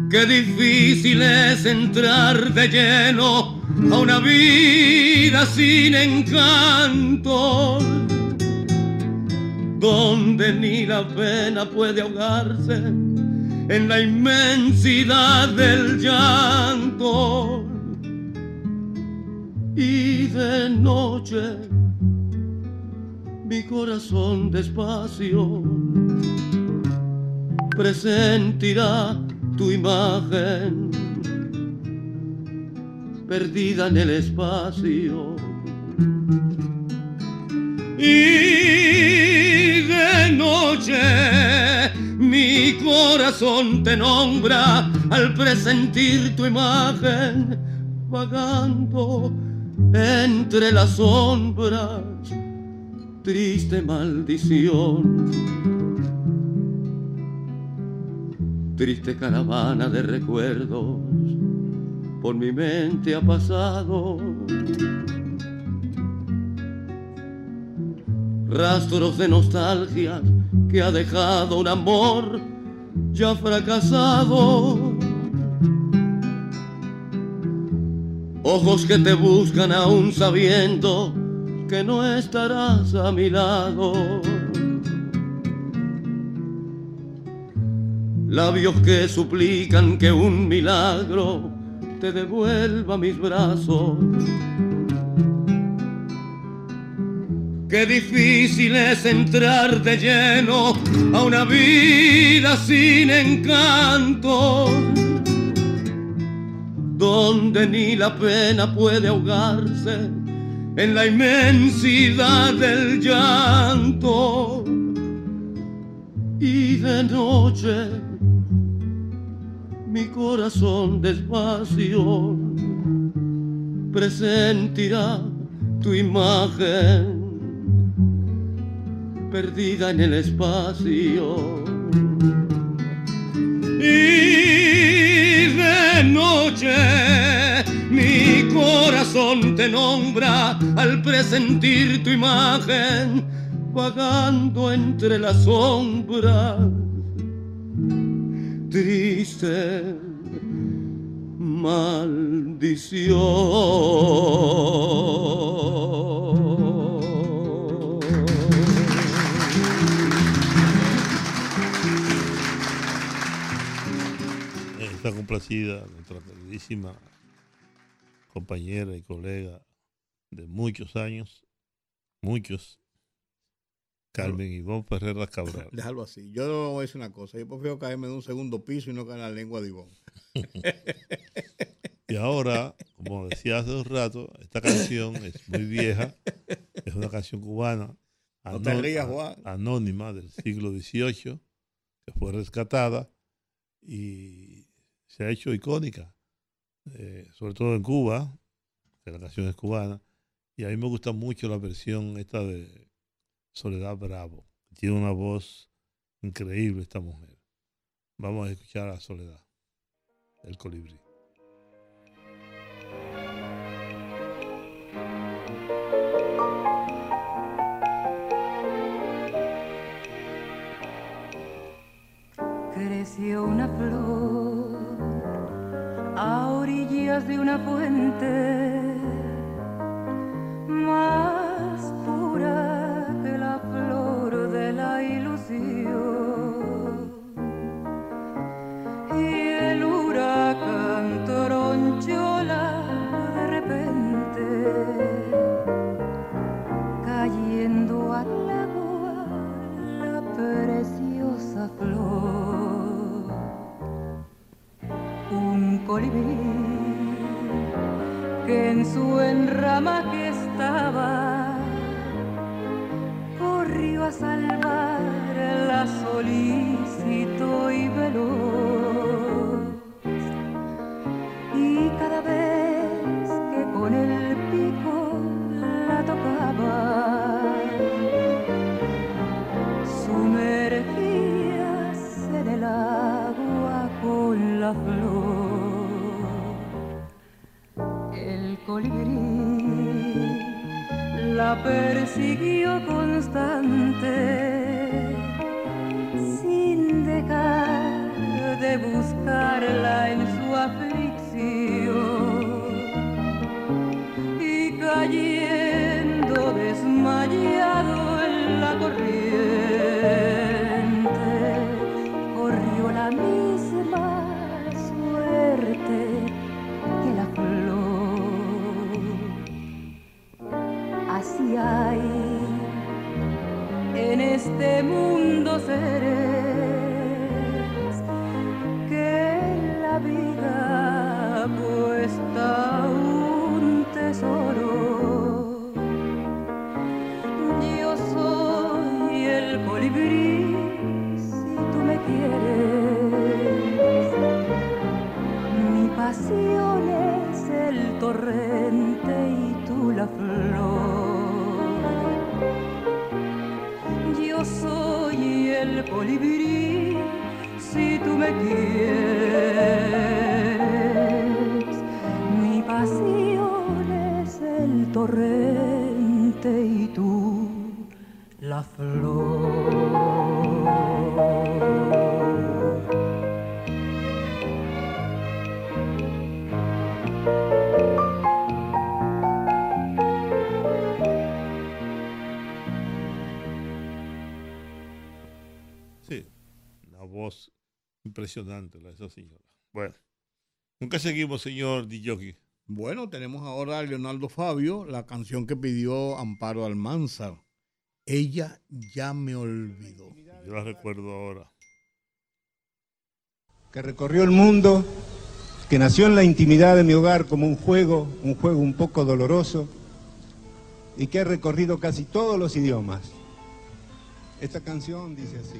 Qué difícil es entrar de lleno a una vida sin encanto, donde ni la pena puede ahogarse en la inmensidad del llanto y de noche mi corazón despacio presentirá tu imagen perdida en el espacio. Y de noche mi corazón te nombra al presentir tu imagen vagando entre las sombras, triste maldición. Triste caravana de recuerdos, por mi mente ha pasado. Rastros de nostalgia que ha dejado un amor ya fracasado. Ojos que te buscan aún sabiendo que no estarás a mi lado. Labios que suplican que un milagro te devuelva mis brazos. Qué difícil es entrar de lleno a una vida sin encanto, donde ni la pena puede ahogarse en la inmensidad del llanto. Y de noche mi corazón despacio presentirá tu imagen perdida en el espacio. Y noche mi corazón te nombra al presentir tu imagen, vagando entre las sombras. Triste maldición. Está complacida nuestra queridísima compañera y colega de muchos años, muchos, Carmen Ivonne Ferreras Cabral. Déjalo así. Yo voy a decir una cosa. Yo prefiero caerme de un segundo piso y no caer en la lengua de Ivonne. y ahora, como decía hace un rato, esta canción es muy vieja. Es una canción cubana. Anónima del siglo XVIII, que fue rescatada y se ha hecho icónica, eh, sobre todo en Cuba, que la canción es cubana, y a mí me gusta mucho la versión esta de Soledad Bravo. Tiene una voz increíble esta mujer. Vamos a escuchar a Soledad, el colibrí. Creció una orillas de una fuente. Más enramaje estaba corrió a salvar la solícito y veloz. Y cada vez que con el pico la tocaba sumergíase en el agua con la flor. Colibrí persiguió constante sin dejar de buscarla en en este mundo me. Mi pasión es el torrente y tú la flor. Impresionante la de esa señora. Bueno, nunca seguimos, señor Dijoki. Bueno, tenemos ahora a Leonardo Fabio, la canción que pidió Amparo Almanzar. Ella ya me olvidó. Yo la recuerdo ahora. Que recorrió el mundo, que nació en la intimidad de mi hogar como un juego, un juego un poco doloroso, y que ha recorrido casi todos los idiomas. Esta canción dice así.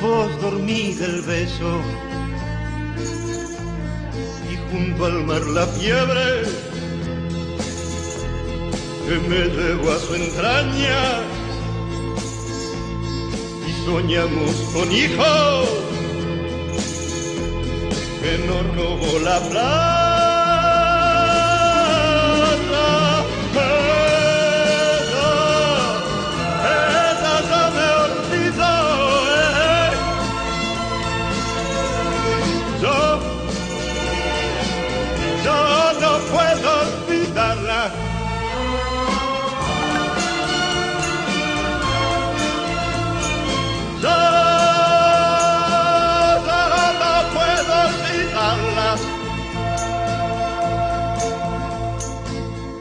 voz dormida el beso y junto al mar la fiebre que me llevó a su entraña y soñamos con hijos que nos robó la plata.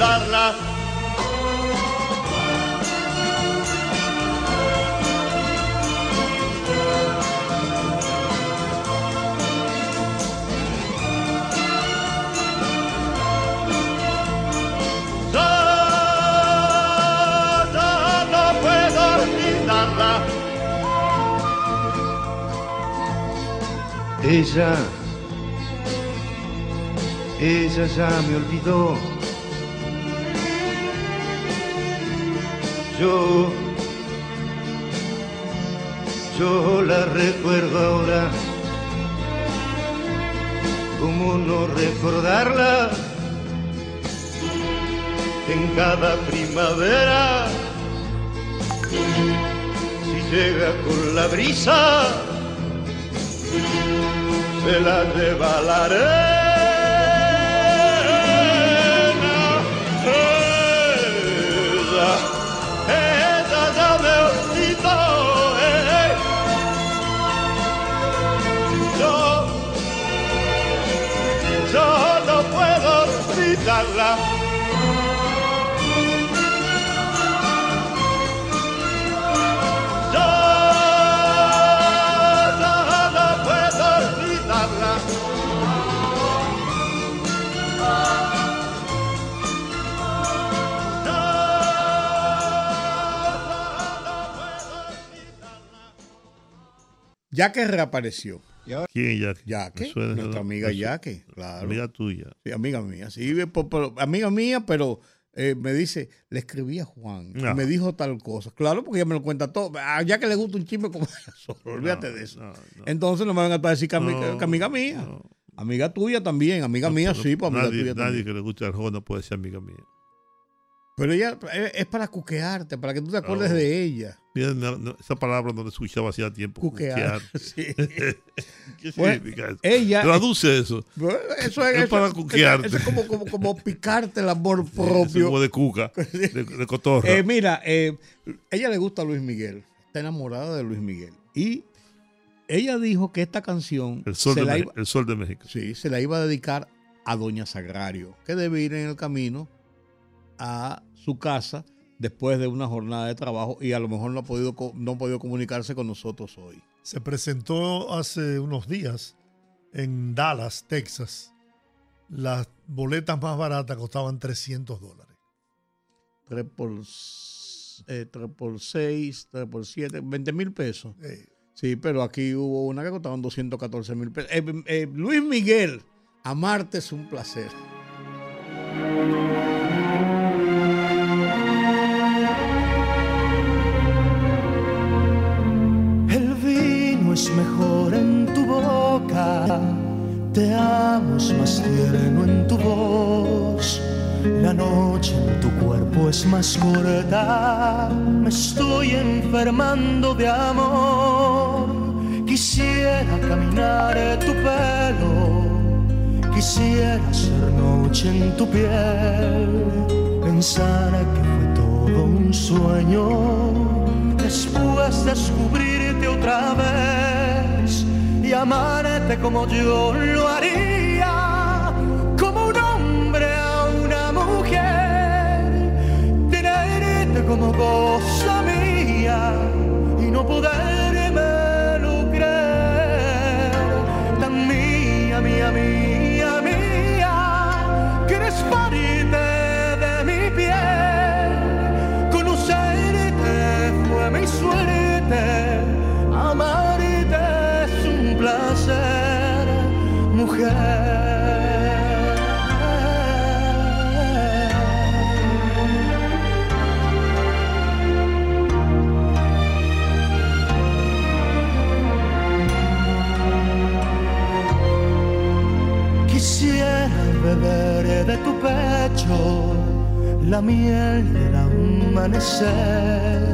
Olvidarla. Yo, no puedo olvidarla. Ella ella ya me olvidó. Yo, yo la recuerdo ahora. ¿Cómo no recordarla? En cada primavera, si llega con la brisa, se la Ya que reapareció. ¿Quién Yaque? Yaque, nuestra amiga Yaque, claro. Amiga tuya. Sí, amiga mía. Sí, amiga mía, pero eh, me dice, le escribí a Juan, me dijo tal cosa. Claro, porque ella me lo cuenta todo. A que le gusta un chisme como ella solo, olvídate de eso. Entonces no me van a decir que, amiga mía. Amiga tuya también, amiga mía sí, pues amiga nadie, tuya Nadie que le guste al no puede ser amiga mía. Pero ella eh, es para cuquearte, para que tú te acuerdes de ella. esa palabra no la escuchaba hacía tiempo. Cuquear. ¿Qué significa eso? Ella, Traduce eso. Eso es, para cuquearte. Eso, es como, como, como, picarte el amor propio. como de cuca, de, de cotorra. Eh, mira, eh, ella le gusta a Luis Miguel. Está enamorada de Luis Miguel. Y ella dijo que esta canción. El Sol, de, el Sol de México. Sí, se la iba a dedicar a Doña Sagrario, que debe ir en el camino a su casa después de una jornada de trabajo y a lo mejor no ha podido, no ha podido comunicarse con nosotros hoy. Se presentó hace unos días en Dallas, Texas. Las boletas más baratas costaban 300 dólares. 3 por, eh, 3 por 6, 3 por 7, 20 mil pesos. Sí. pero aquí hubo una que costaban 214 mil pesos. Eh, eh, Luis Miguel, amarte es un placer. Es mejor en tu boca, te amo más tierno en tu voz. La noche en tu cuerpo es más corta, me estoy enfermando de amor. Quisiera caminar tu pelo, quisiera ser noche en tu piel, pensar que fue todo un sueño, descubrirte otra vez y amarte como yo lo haría, como un hombre a una mujer, tenerte como cosa mía y no poderme lo creer, tan mía, mía, mía, mía, que eres parte beber de tu pecho la miel del amanecer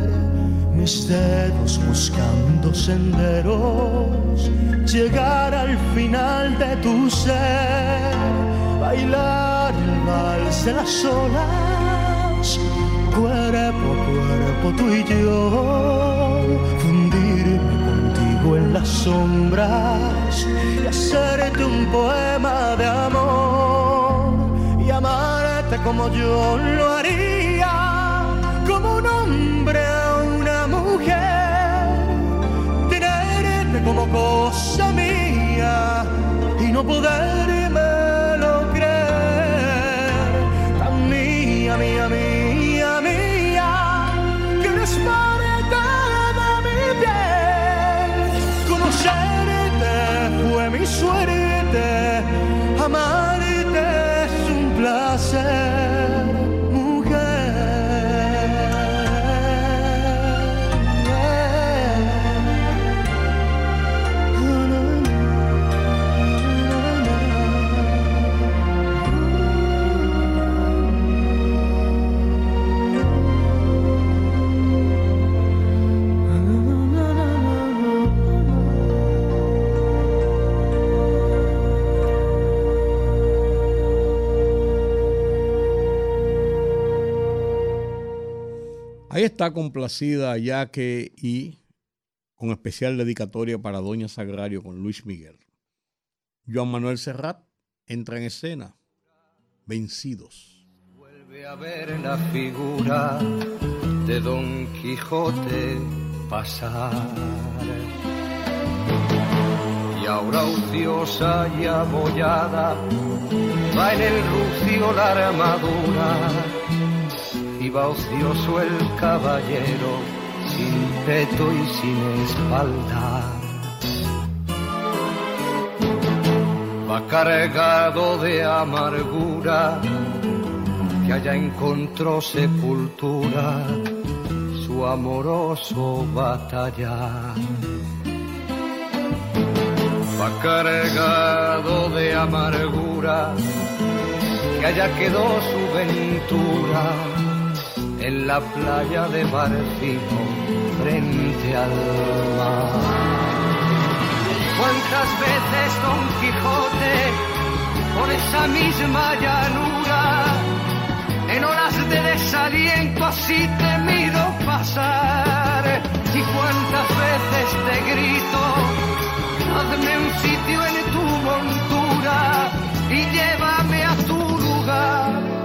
mis dedos buscando senderos, llegar al final de tu ser, bailar el vals de las olas, cuerpo a cuerpo tú y yo, fundirme contigo en las sombras y hacerte un poema de amor y amarte como yo lo haría, como cosa mía y no poderme lo creer. Tan mía, mía, mía, está complacida Yaque y con especial dedicatoria para Doña Sagrario con Luis Miguel. Joan Manuel Serrat entra en escena. Vencidos. Vuelve a ver la figura de Don Quijote pasar. Y ahora ociosa y abollada va en el rucio la armadura iba ocioso el caballero, sin peto y sin espalda. Va cargado de amargura, que allá encontró sepultura su amoroso batallar. Va cargado de amargura, que allá quedó su ventura en la playa de Barcino frente al mar. ¿Cuántas veces Don Quijote por esa misma llanura en horas de desaliento así te miro pasar y cuántas veces te grito hazme un sitio en tu montura y llévame a tu lugar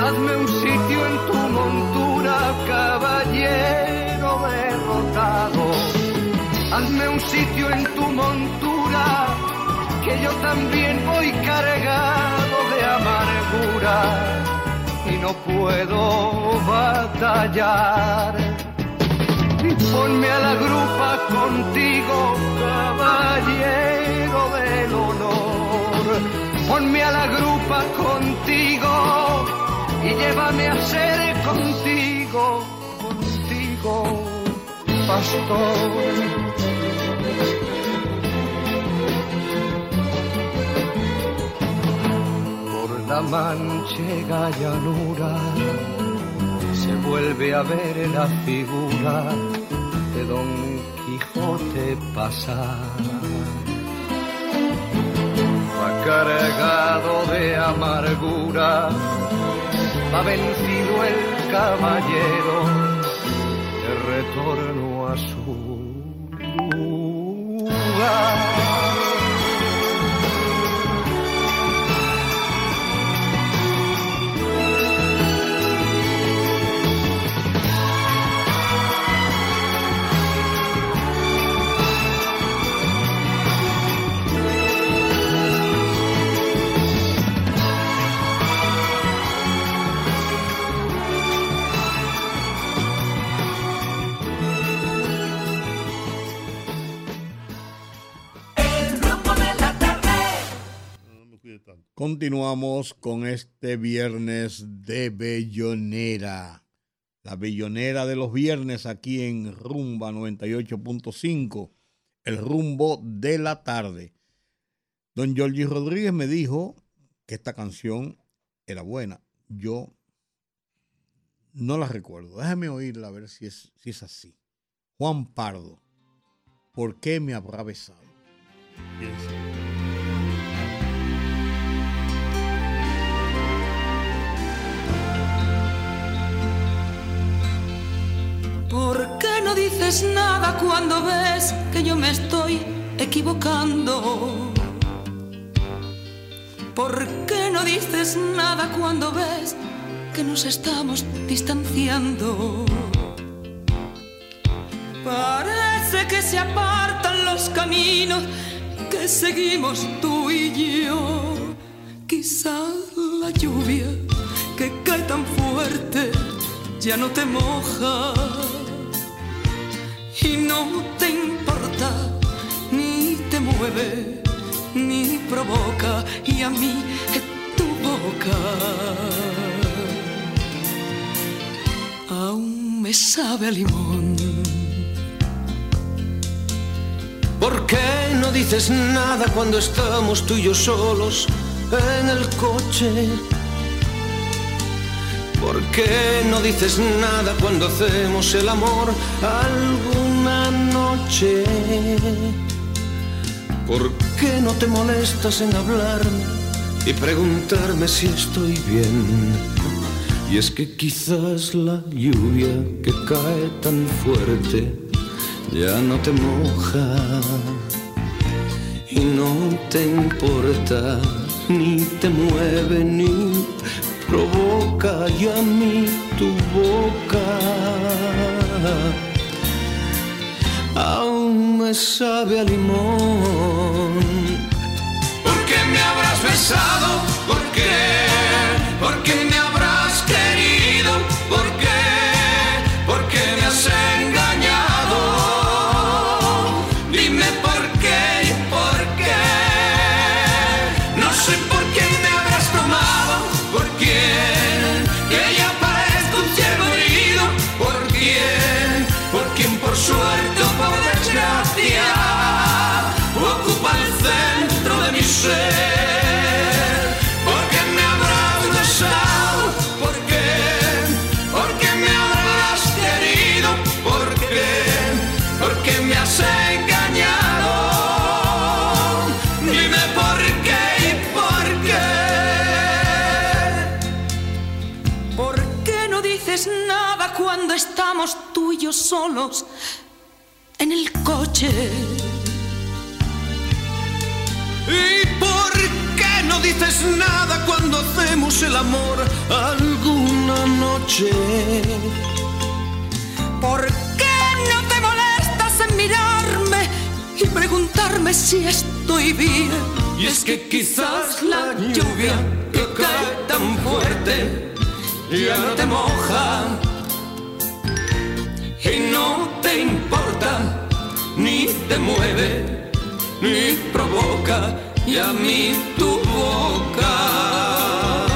hazme un sitio en tu montura caballero derrotado hazme un sitio en tu montura que yo también voy cargado de amargura y no puedo batallar. Ponme a la grupa contigo, caballero del honor. Ponme a la grupa contigo y llévame a ser contigo, contigo, pastor. la manchega llanura se vuelve a ver la figura de Don Quijote pasar. Cargado de amargura, va vencido el caballero de retorno a su lugar. Continuamos con este viernes de Bellonera. La Bellonera de los viernes aquí en Rumba 98.5, el rumbo de la tarde. Don Giorgi Rodríguez me dijo que esta canción era buena. Yo no la recuerdo. Déjame oírla a ver si es, si es así. Juan Pardo, ¿por qué me habrá besado? ¿Por qué no dices nada cuando ves que yo me estoy equivocando? ¿Por qué no dices nada cuando ves que nos estamos distanciando? Parece que se apartan los caminos que seguimos tú y yo. Quizás la lluvia que cae tan fuerte ya no te moja y no te importa, ni te mueve, ni provoca, y a mí tu boca aún me sabe a limón. ¿Por qué no dices nada cuando estamos tú y yo solos en el coche? ¿Por qué no dices nada cuando hacemos el amor alguna noche? ¿Por qué no te molestas en hablarme y preguntarme si estoy bien? Y es que quizás la lluvia que cae tan fuerte ya no te moja y no te importa ni te mueve ni provoca y a mí tu boca aún me sabe a limón. ¿Por qué me habrás besado? ¿Por qué? ¿Por qué me tú y yo solos en el coche. ¿Y por qué no dices nada cuando hacemos el amor alguna noche? ¿Por qué no te molestas en mirarme y preguntarme si estoy bien? Y es que quizás la lluvia que cae tan fuerte ya no te moja y no te importa, ni te mueve, ni provoca, y a mí tu boca.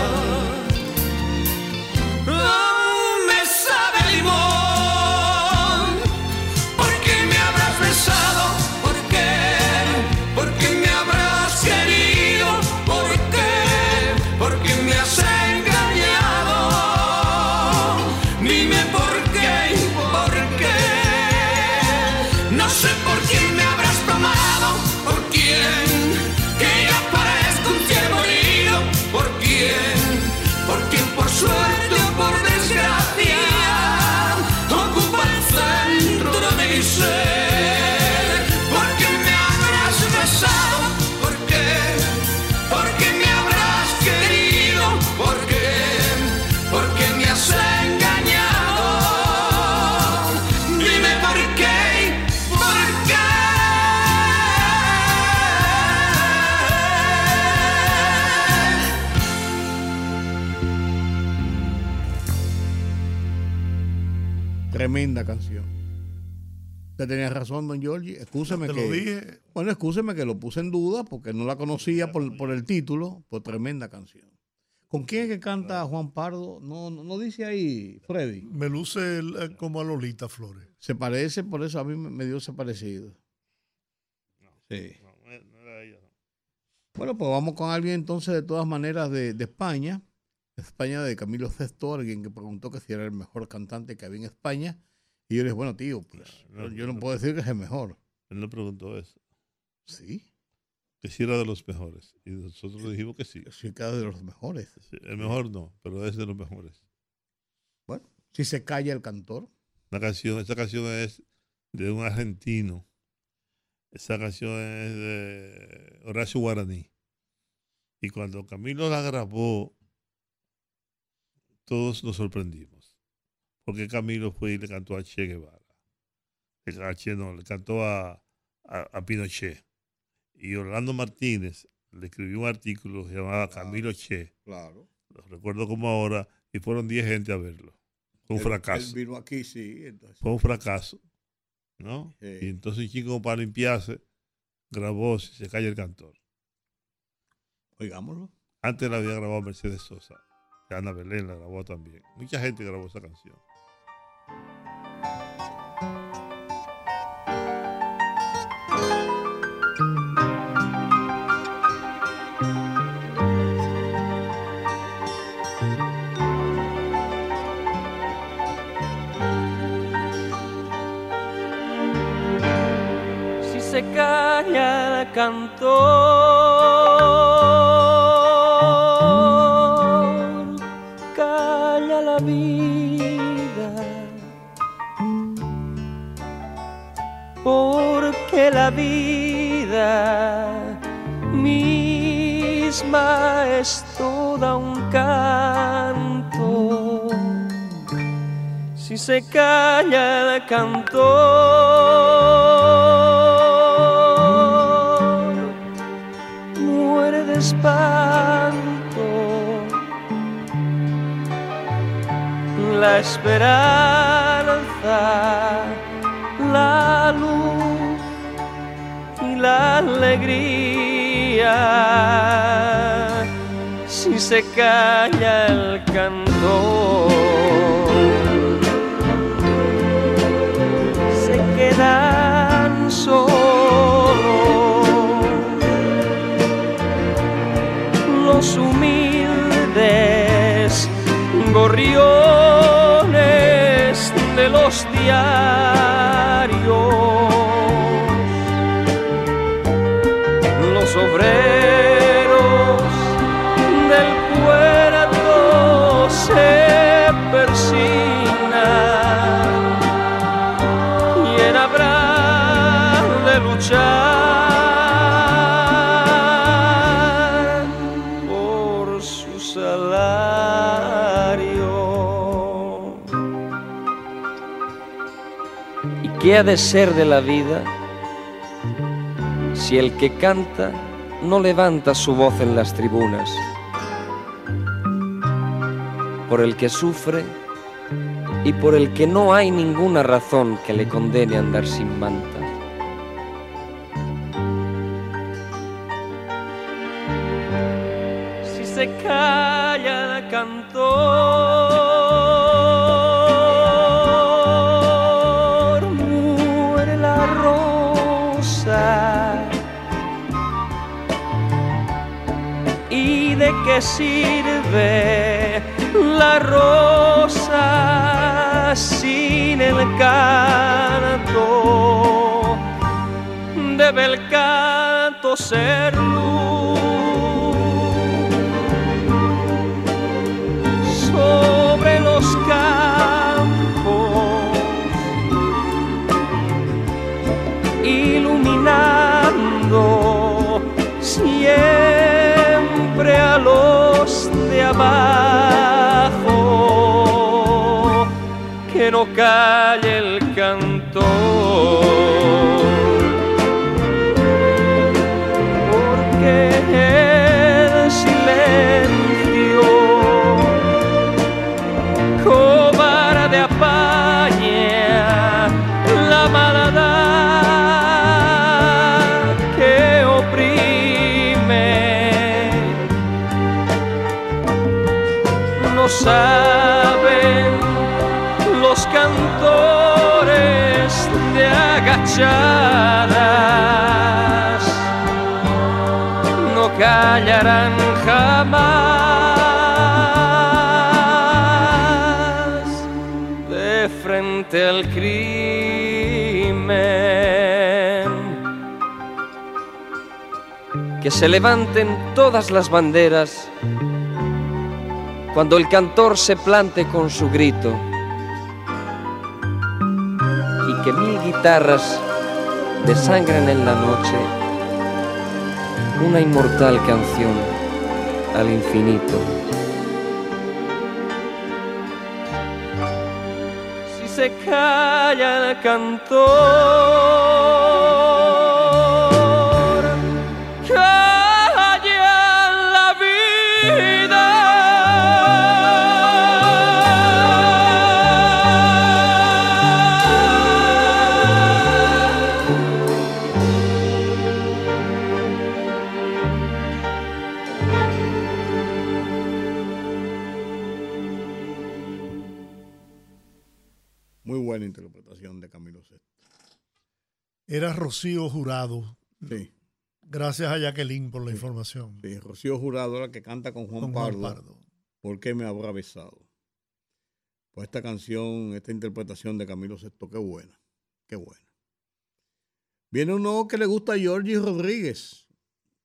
Tremenda canción. Usted tenía razón, don Giorgi. Excúseme que. Lo dije. Bueno, excúseme que lo puse en duda porque no la conocía por, por el título, por tremenda canción. ¿Con quién es que canta Juan Pardo? No, no, dice ahí Freddy. Me luce eh, como a Lolita Flores. Se parece, por eso a mí me, dio ese parecido. Sí. Bueno, pues vamos con alguien entonces de todas maneras de, de España. España de Camilo Sesto, alguien que preguntó que si era el mejor cantante que había en España. Y yo le dije, bueno, tío, pues yo no, puedo decir que es el mejor. Él no preguntó eso. Sí. Que si era de los mejores. Y nosotros dijimos que sí. Sí, cada de los mejores. el mejor no, pero es de los mejores. Bueno, si se calla el cantor. La canción, esa canción es de un argentino. Esa canción es de Horacio Guaraní. Y cuando Camilo la grabó, todos nos sorprendimos. Porque Camilo fue y le cantó a Che Guevara. Le, no, le cantó a, a, Pinochet. Y Orlando Martínez le escribió un artículo llamado Camilo Che. Claro. Lo recuerdo como ahora. Y fueron 10 gente a verlo. Fue un fracaso. vino aquí, sí. Fue un fracaso. ¿No? Y entonces chico para limpiarse grabó Si se cae el cantor. Oigámoslo. Antes la había grabado Mercedes Sosa. Ana Belén la grabó también. Mucha gente grabó esa canción. Si se calla el cantor misma es toda un canto. Si se calla el cantor, muere de espanto la esperanza la luz y la alegría. Si se calla el cantor, se quedan solos los humildes gorriones de los días ¿qué ha de ser de la vida si el que canta no levanta su voz en las tribunas? Por el que sufre y por el que no hay ninguna razón que le condene a andar sin manta. Si se calla el cantor, ¿Y de qué sirve la rosa? sin el canto, debe el canto ser luz no calle el cantor. Porque el silencio cobarde apaña la maldad que oprime. No saben no callarán jamás de frente al crimen. Que se levanten todas las banderas cuando el cantor se plante con su grito que mil guitarras desangran en la noche una inmortal canción al infinito. Si se calla el cantor, Rocío Jurado. Sí. Gracias a Jacqueline por la información. Sí, Rocío Jurado, la que canta con Juan, Pardo, ¿Por qué me habrá besado? Pues esta canción, esta interpretación de Camilo Sesto, qué buena, qué buena. Viene uno que le gusta a Georgie Rodríguez,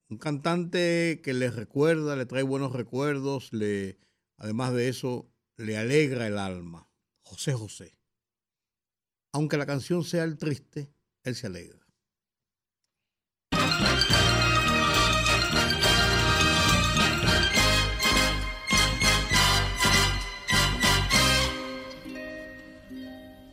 un cantante que le recuerda, le trae buenos recuerdos, le, además de eso, le alegra el alma. José José. Aunque la canción sea el triste, él se alegra.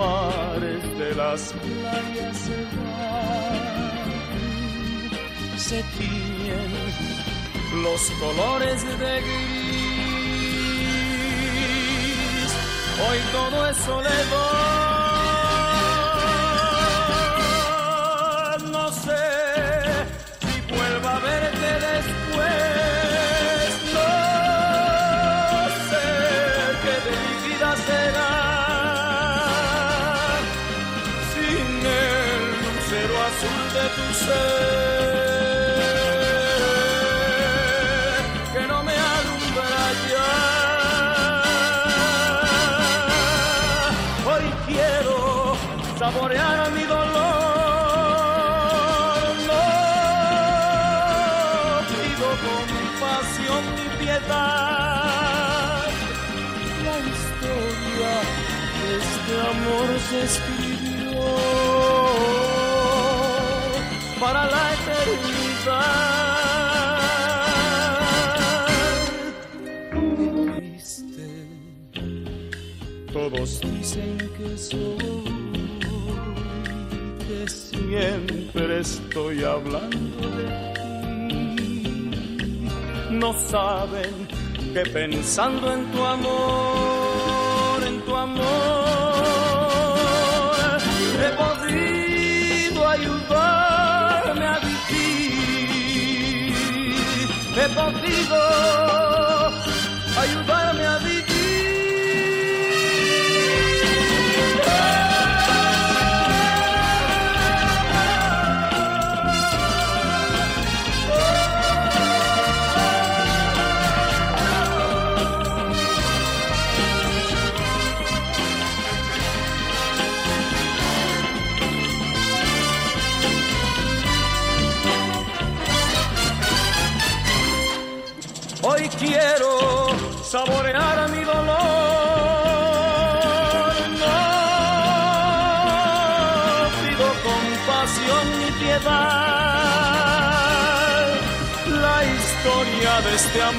mares de las playas se van, se tiñen los colores de gris. Hoy todo es soledad. Para la eternidad. Triste, todos dicen que soy, que siempre estoy hablando de ti. No saben que pensando en tu amor, He podido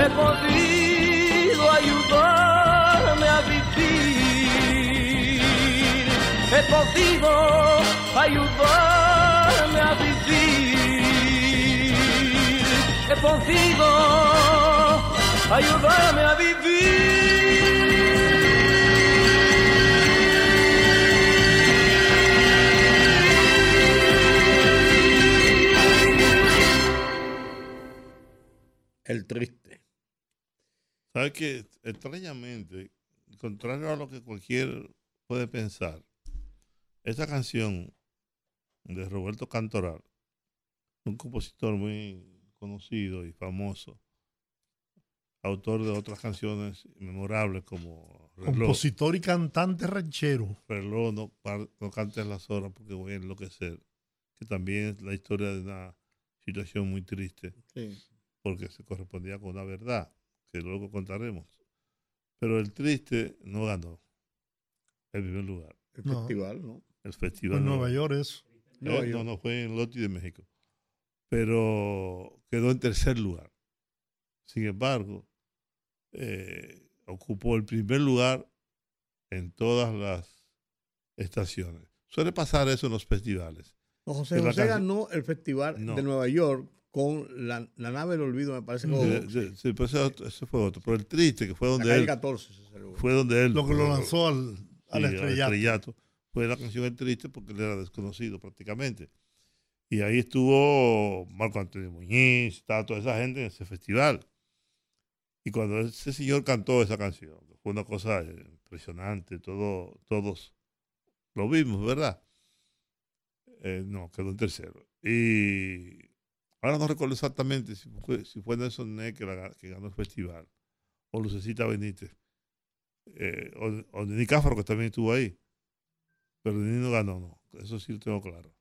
he podido ayudarme a vivir. He podido ayudarme a vivir he podido ayudarme a El triste. ¿Sabes que Extrañamente, contrario a lo que cualquier puede pensar, esta canción de Roberto Cantoral, un compositor muy conocido y famoso, autor de otras canciones memorables como Reloj. Compositor y cantante ranchero. Reloj, no, no cantes las horas porque voy a enloquecer. Que también es la historia de una situación muy triste. Sí. Porque se correspondía con una verdad, que luego contaremos. Pero el triste no ganó el primer lugar. El no. festival, ¿no? El festival. En Nueva York eso. Eh, no, no, fue en Loti de México. Pero quedó en tercer lugar. Sin embargo, eh, ocupó el primer lugar en todas las estaciones. Suele pasar eso en los festivales. No, José José ganó el festival de Nueva York con la, la, nave del olvido, me parece que sí, pues ese, fue otro. Pero el triste, que fue donde él. 14, fue donde él. Lo que lo lanzó al, al, sí, estrellato. al estrellato. Fue la canción El Triste porque él era desconocido prácticamente. Y ahí estuvo Marco Antonio Muñiz, estaba toda esa gente en ese festival. Y cuando ese señor cantó esa canción, fue una cosa impresionante, todo, todos lo vimos, ¿verdad? Eh, no, quedó en tercero. Y ahora no recuerdo exactamente si fue, si fue Nelson Ney que, que, ganó el festival, o Lucecita Benítez, eh, o, o Denis Cáfaro, que también estuvo ahí. Pero Denis no ganó, no. Eso sí lo tengo claro.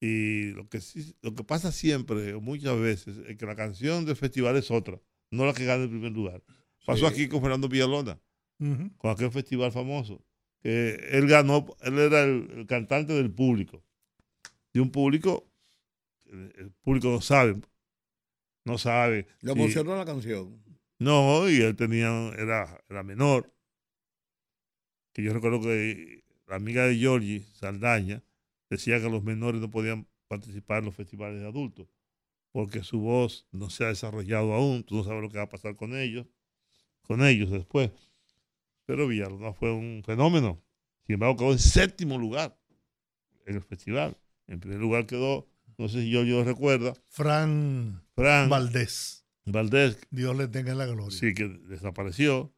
Y lo que, sí, lo que pasa siempre, muchas veces, es que la canción del festival es otra, no la que gana el primer lugar. Pasó aquí con Fernando Villalona, con aquel festival famoso, que él ganó, él era el, cantante del público, de un público, el, público no sabe, no sabe. Le emocionó la canción. No, y él tenía, era, era menor, que yo recuerdo que la amiga de Giorgi, Saldaña, decía que los menores no podían participar en los festivales de adultos porque su voz no se ha desarrollado aún, tú no sabes lo que va a pasar con ellos, con ellos después. Pero Villalona fue un fenómeno Sin embargo, quedó en séptimo lugar en el festival. En primer lugar quedó, no sé si yo, yo recuerda. Fran, Fran Valdés. Valdés. Dios le tenga la gloria. Sí, que desapareció.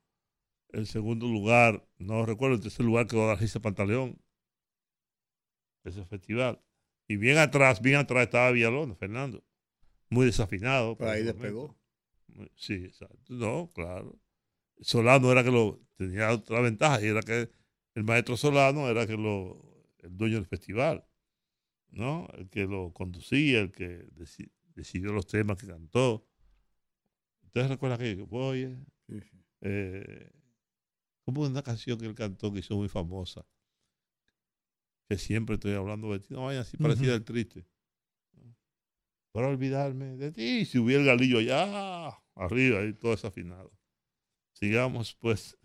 El segundo lugar, no recuerdo, el tercer lugar quedó Argisa Pantaleón. Ese festival. Y bien atrás, bien atrás estaba Villalona, Fernando. Muy desafinado. Pero ahí despegó. Sí, exacto. No, claro. Solano era que lo tenía otra ventaja y era que el maestro Solano era que lo el dueño del festival, ¿no? El que lo conducía, el que decidió los temas que cantó. ¿Ustedes recuerdan que voy? Eh, como una canción que él cantó que hizo muy famosa, que siempre estoy hablando de ti, no vaya así parecida al triste. Para olvidarme de ti, si hubiera el galillo allá, arriba, ahí todo desafinado. Sigamos, pues.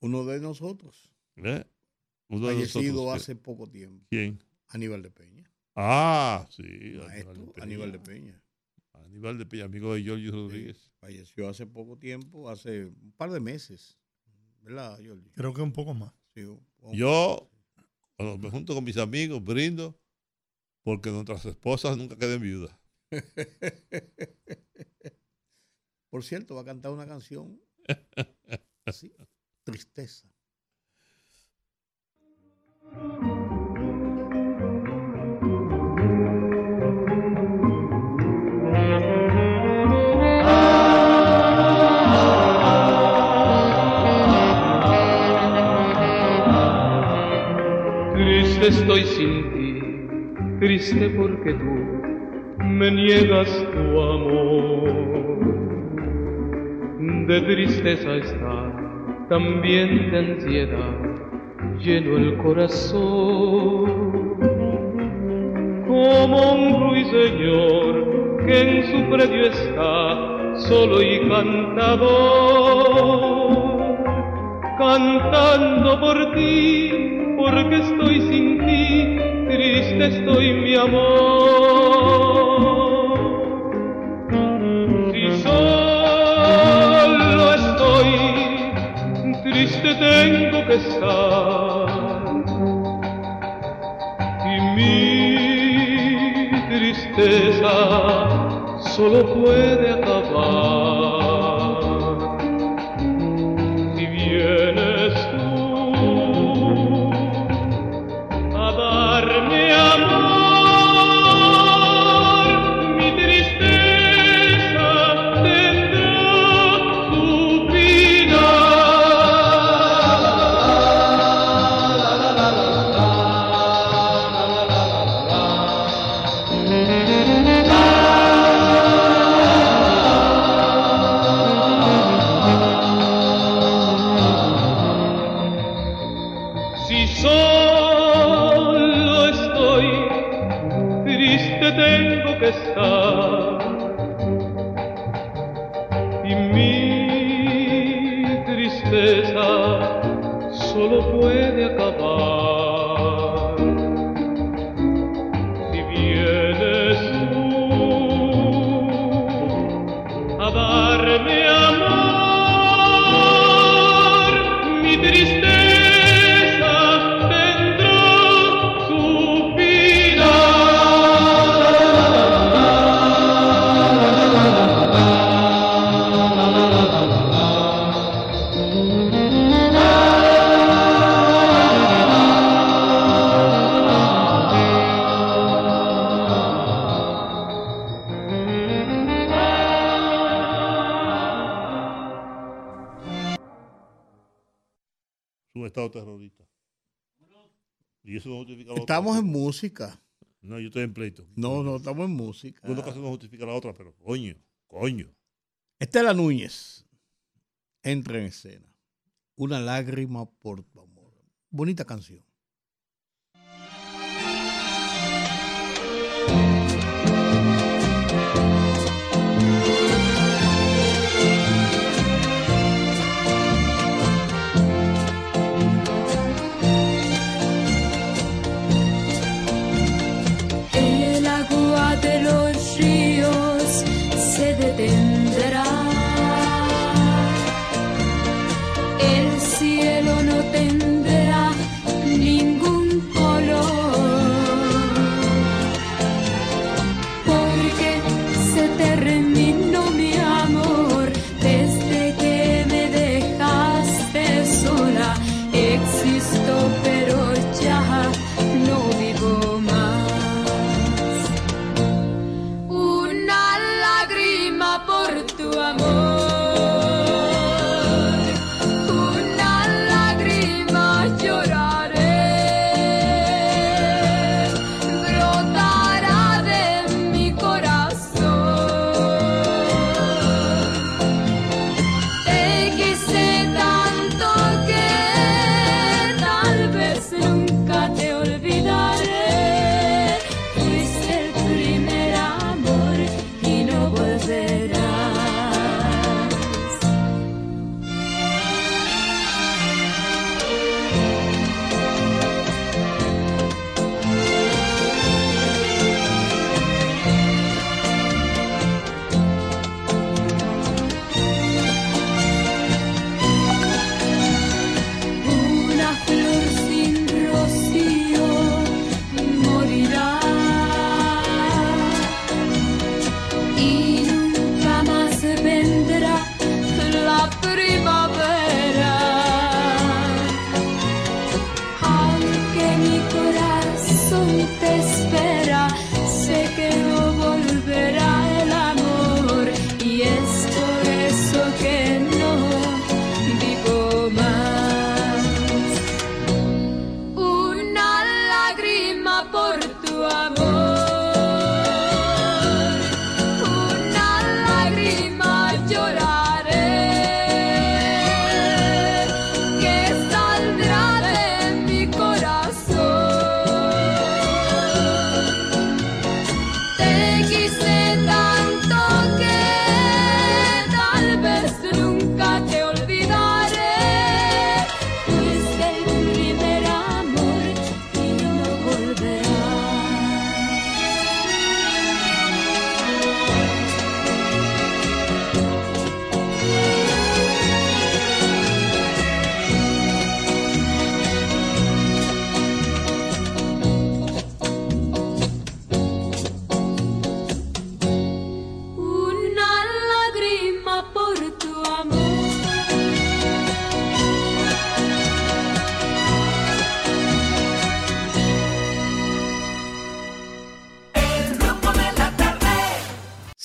Uno de nosotros. ¿Eh? Uno Fallecido hace poco tiempo. ¿Quién? Aníbal de Peña. Ah, sí. Maestro Aníbal de Peña. Aníbal de Peña, amigo de Giorgio Rodríguez. falleció hace poco tiempo, hace un par de meses. ¿Verdad, Giorgio? Creo que un poco más. Yo, cuando me junto con mis amigos, brindo porque nuestras esposas nunca queden viudas. Por cierto, va a cantar una canción así, tristeza. Triste estoy sin ti, triste porque tú me niegas tu amor. De tristeza está, también de ansiedad lleno el corazón. Como un ruiseñor que en su predio está solo y cantador, cantando por ti, porque estoy sin ti, triste estoy mi amor. Triste tengo que estar. solo puede acabar. Estamos en música. No, yo estoy en pleito. No, no, estamos en música. Una cosa no justifica la otra, pero coño, coño. Estela Núñez entra en escena. Una lágrima por tu amor. Bonita canción.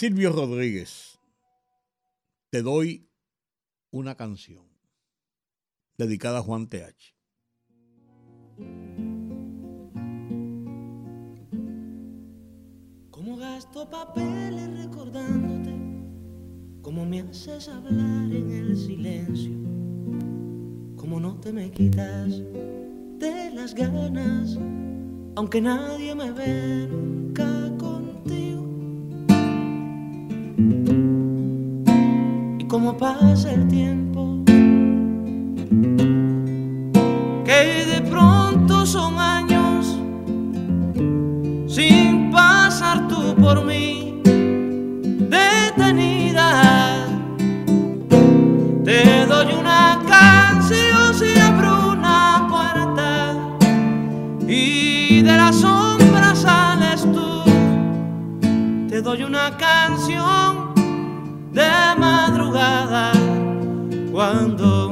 Silvio Rodríguez, te doy una canción dedicada a Juan TH. Como gasto papeles recordándote, como me haces hablar en el silencio, como no te me quitas de las ganas, aunque nadie me ve nunca cómo pasa el tiempo, que de pronto son años sin pasar tú por mí detenida. Te doy una canción de madrugada, cuando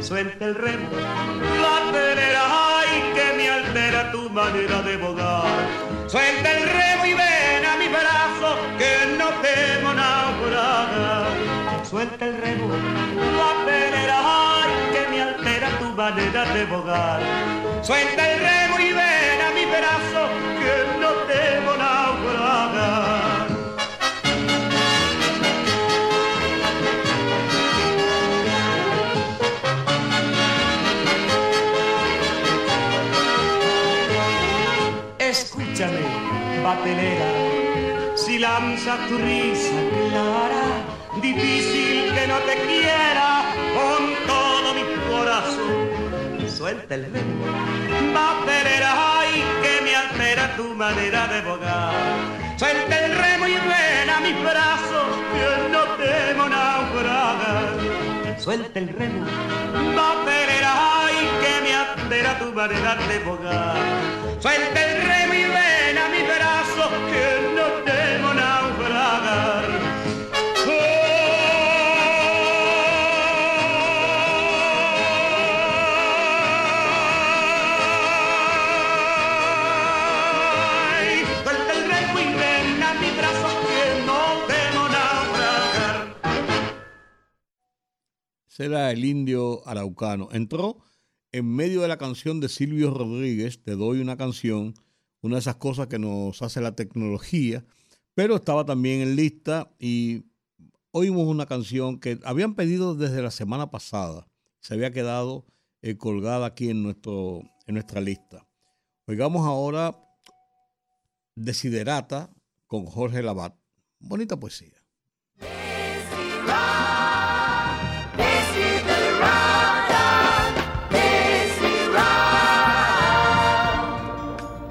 Suelta el remo, la telera, ay, que me altera tu manera de bogar. Suelta el remo y ven a mi brazo, que no temo naufragar. Suelta el remo, la telera, ay, que me altera tu manera de bogar. Suelta el remo y ven a mi brazo, batelera, si lanza tu risa clara, difícil que no te quiera con todo mi corazón suelta el remo. Vaporera, ay, que me altera tu manera de bogar. Suelta el remo y ven a mis brazos, que no temo naufragar. Suelta el remo. Vaporera, ay, que me altera tu manera de bogar. Suelta el remo Será el indio araucano. Entró en medio de la canción de Silvio Rodríguez, Te doy una canción, una de esas cosas que nos hace la tecnología, pero estaba también en lista y oímos una canción que habían pedido desde la semana pasada, se había quedado eh, colgada aquí en, nuestro, en nuestra lista. Oigamos ahora Desiderata con Jorge Labat. Bonita poesía.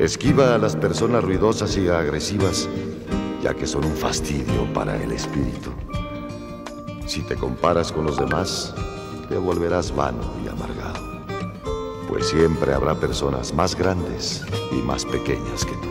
Esquiva a las personas ruidosas y agresivas, ya que son un fastidio para el espíritu. Si te comparas con los demás, te volverás vano y amargado, pues siempre habrá personas más grandes y más pequeñas que tú.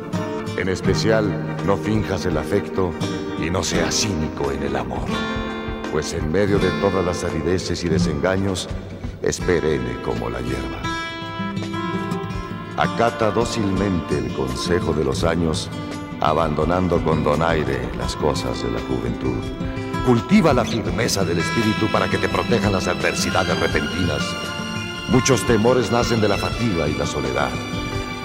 en especial, no finjas el afecto y no seas cínico en el amor, pues en medio de todas las arideces y desengaños, es perenne como la hierba. Acata dócilmente el consejo de los años, abandonando con donaire las cosas de la juventud. Cultiva la firmeza del espíritu para que te protejan las adversidades repentinas. Muchos temores nacen de la fatiga y la soledad.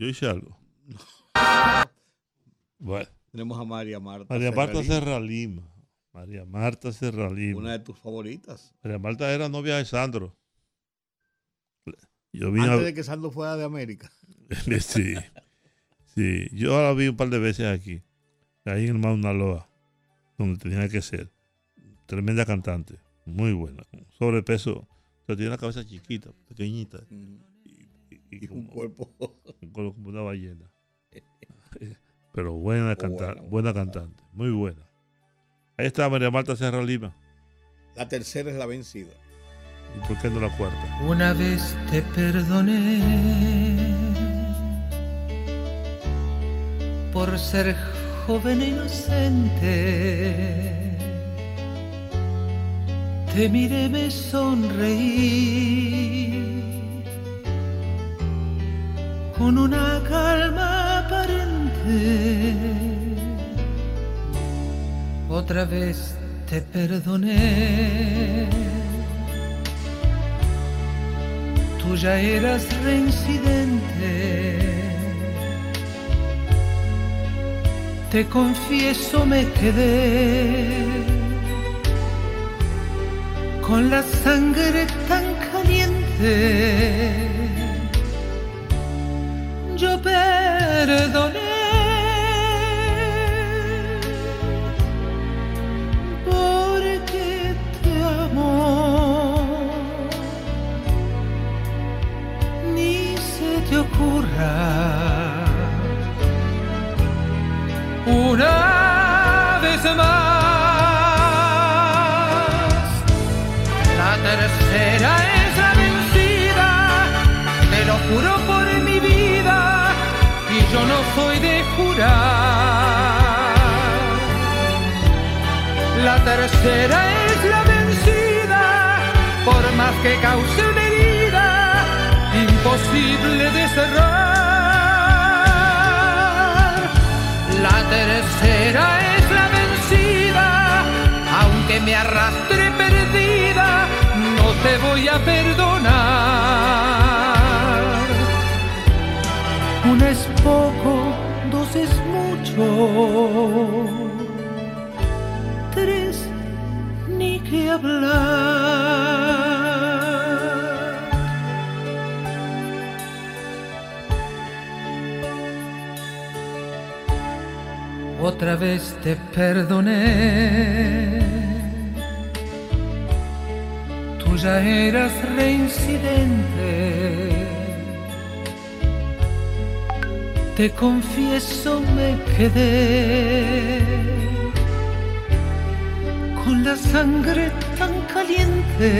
Yo hice algo. Bueno. Tenemos a María Marta. María Marta Serra Lima. María Marta Serra Lima. Una de tus favoritas. María Marta era novia de Sandro. Yo Antes de que Sandro fuera de América. sí. Sí. Yo la vi un par de veces aquí. Ahí en el Mauna Loa. Donde tenía que ser. Tremenda cantante. Muy buena. Sobrepeso. Pero tiene una cabeza chiquita, pequeñita. Y, un cuerpo. Un cuerpo como una ballena. Pero buena, cantante, buena cantante, muy buena. Ahí está María Marta Serra Lima. La tercera es la vencida. ¿Y por qué no la cuarta? Una vez te perdoné por ser joven e inocente. Te miré, me sonreí Otra vez te perdoné. Tú ya eras reincidente te confieso me quedé con la sangre tan caliente. Yo perdoné La tercera es la vencida, te lo juro por mi vida, y yo no soy de jurar. La tercera es la vencida, por más que cause una herida, imposible de cerrar. La tercera es la vencida, aunque me arrastre te voy a perdonar. Una es poco, dos es mucho, tres ni que hablar. otra vez te perdoné. Ya eras reincidente. Te confieso me quedé con la sangre tan caliente.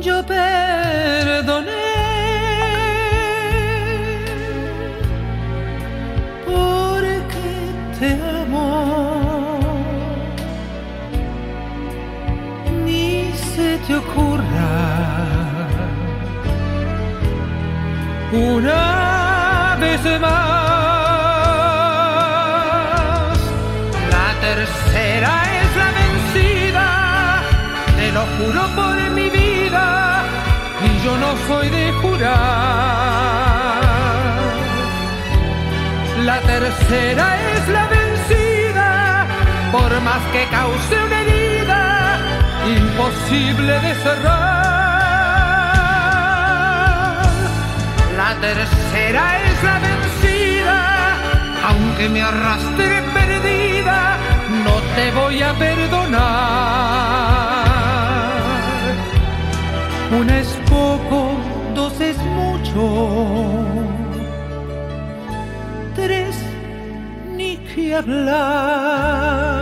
Yo perdoné una vez más. La tercera es la vencida, te lo juro por mi vida, y yo no soy de jurar. La tercera es la vencida, por más que cause una herida, imposible de cerrar. La tercera es la vencida, aunque me arrastre perdida, no te voy a perdonar. Una es poco, dos es mucho ni que hablar.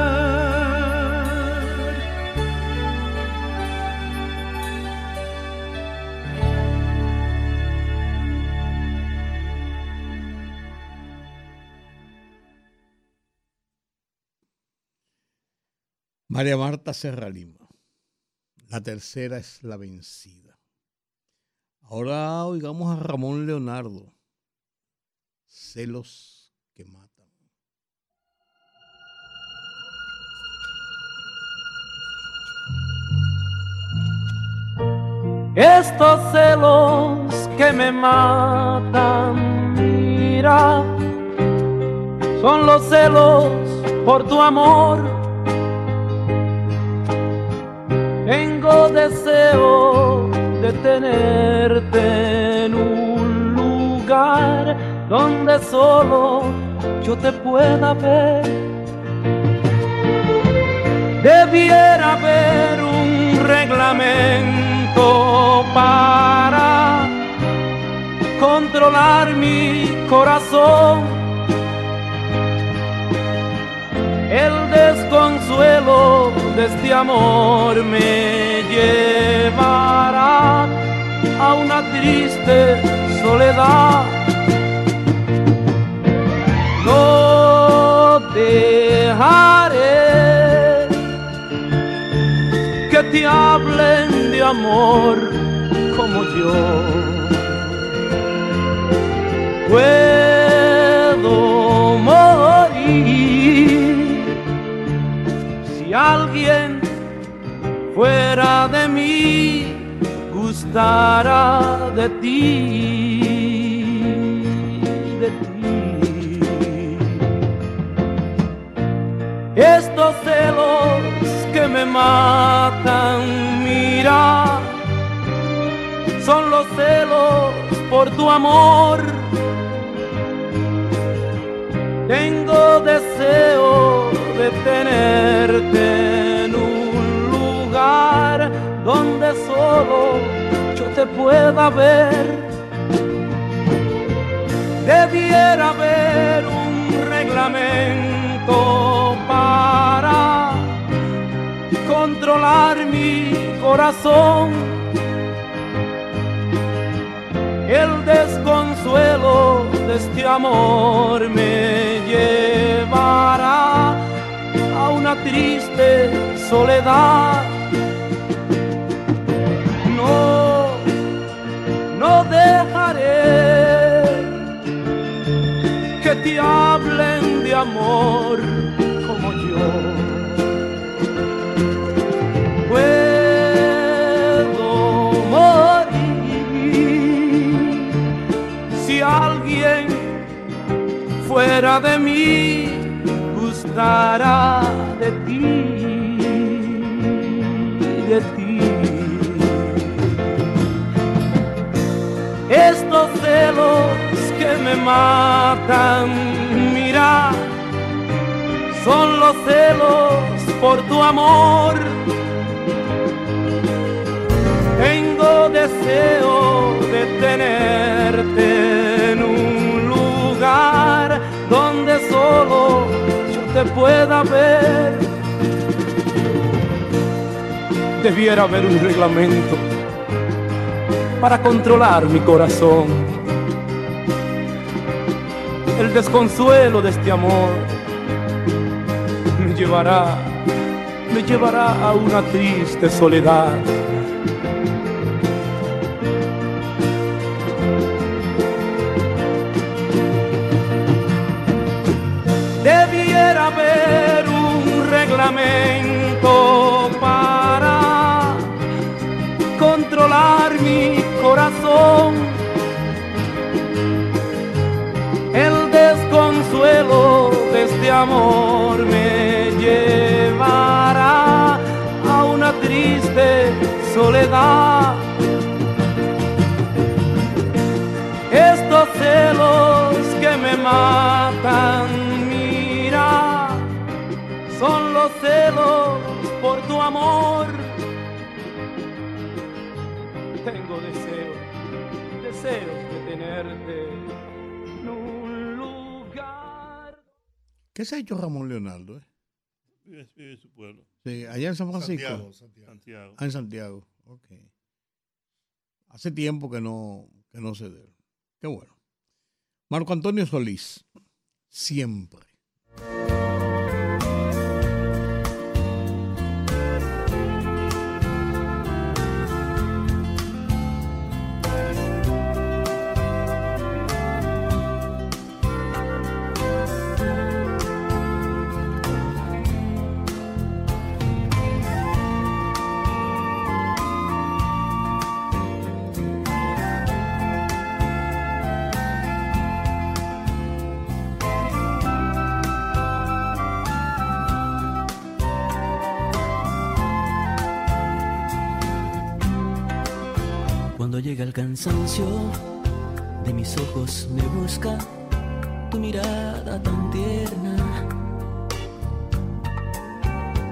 María Marta Serra Lima. La tercera es la vencida. Ahora oigamos a Ramón Leonardo celos que matan. Estos celos que me matan, mira, son los celos por tu amor. Tengo deseo de tenerte en un lugar donde solo yo te pueda ver. Debiera haber un reglamento para controlar mi corazón. es consuelo de este amor me llevará a una triste soledad. No dejaré que te hablen de amor como yo. Pues alguien fuera de mí gustara de ti. De ti. Estos celos que me matan, mira, son los celos por tu amor. Tengo deseo de tenerte en un lugar donde solo yo te pueda ver. Debiera haber un reglamento para controlar mi corazón. El desconsuelo de este amor me llevará una triste soledad. No, no dejaré que te hablen de amor como yo. fuera de mí de ti, de ti. Estos celos que me matan, mira, son los celos por tu amor. Tengo deseo de tenerte en un lugar donde solo te pueda ver. Debiera haber un reglamento para controlar mi corazón. El desconsuelo de este amor me llevará, me llevará a una triste soledad amor me llevará a una triste soledad. Estos celos que me matan, mira, son los celos por tu amor. Tengo deseo, deseo de tenerte ¿Qué se ha hecho Ramón Leonardo? Eh? Vive, en su pueblo. Sí, allá en San Francisco. Santiago, Santiago. Ah, en Santiago. Ok. Hace tiempo que no, que no se dé. Qué bueno. Marco Antonio Solís, siempre. Cansancio, de mis ojos me busca tu mirada tan tierna.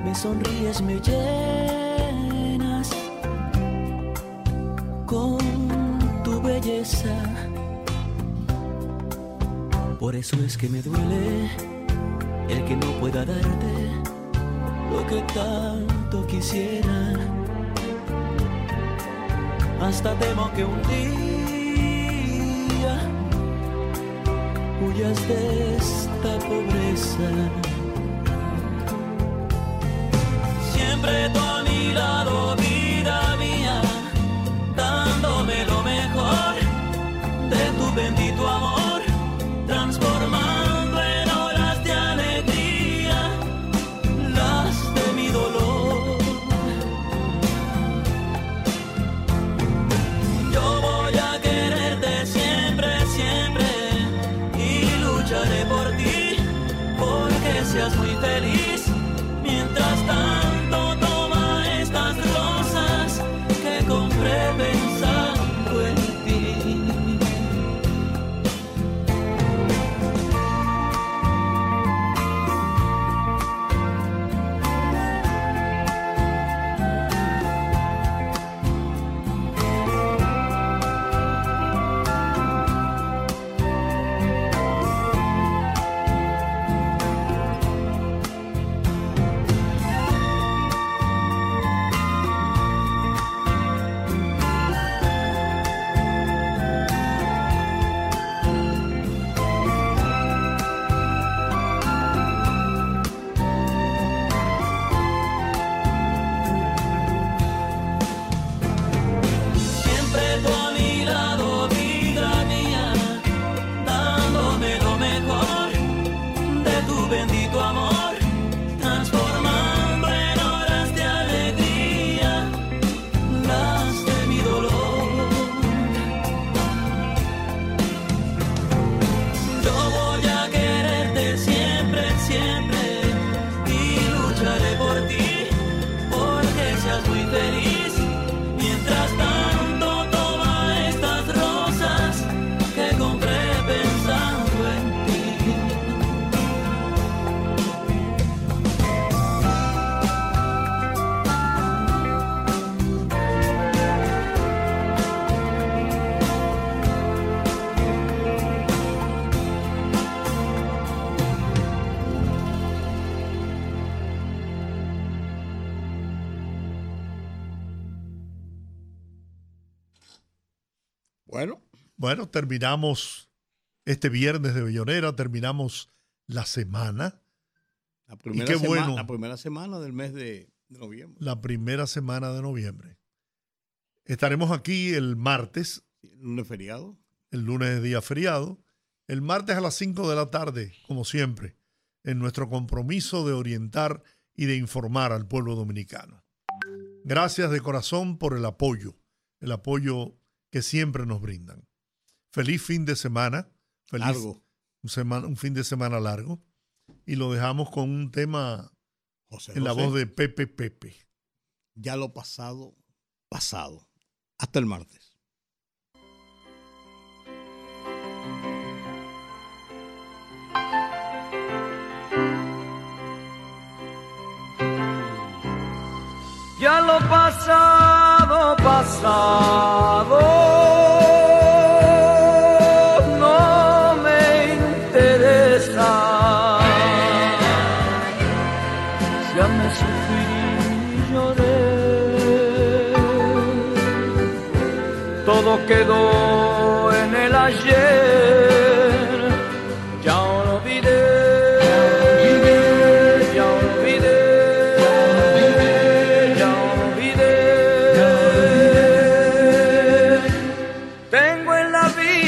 Me sonríes, me llenas con tu belleza. Por eso es que me duele el que no pueda darte lo que tanto quisiera hasta temo que un día huyas de esta pobreza. muy feliz. Bueno, terminamos este viernes de Bellonera, terminamos la semana. La primera, qué bueno, la primera semana del mes de, noviembre. La primera semana de noviembre. Estaremos aquí el martes. El lunes feriado. El lunes es día feriado. El martes a las 5 de la tarde, como siempre, en nuestro compromiso de orientar y de informar al pueblo dominicano. Gracias de corazón por el apoyo, el apoyo que siempre nos brindan. Feliz fin de semana. Feliz largo. Un, fin de semana largo. Y lo dejamos con un tema en la voz de Pepe Pepe. Ya lo pasado, pasado. Hasta el martes. ya lo pasado, pasado. tiempo en la vida.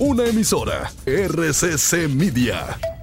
Una emisora RCC Media.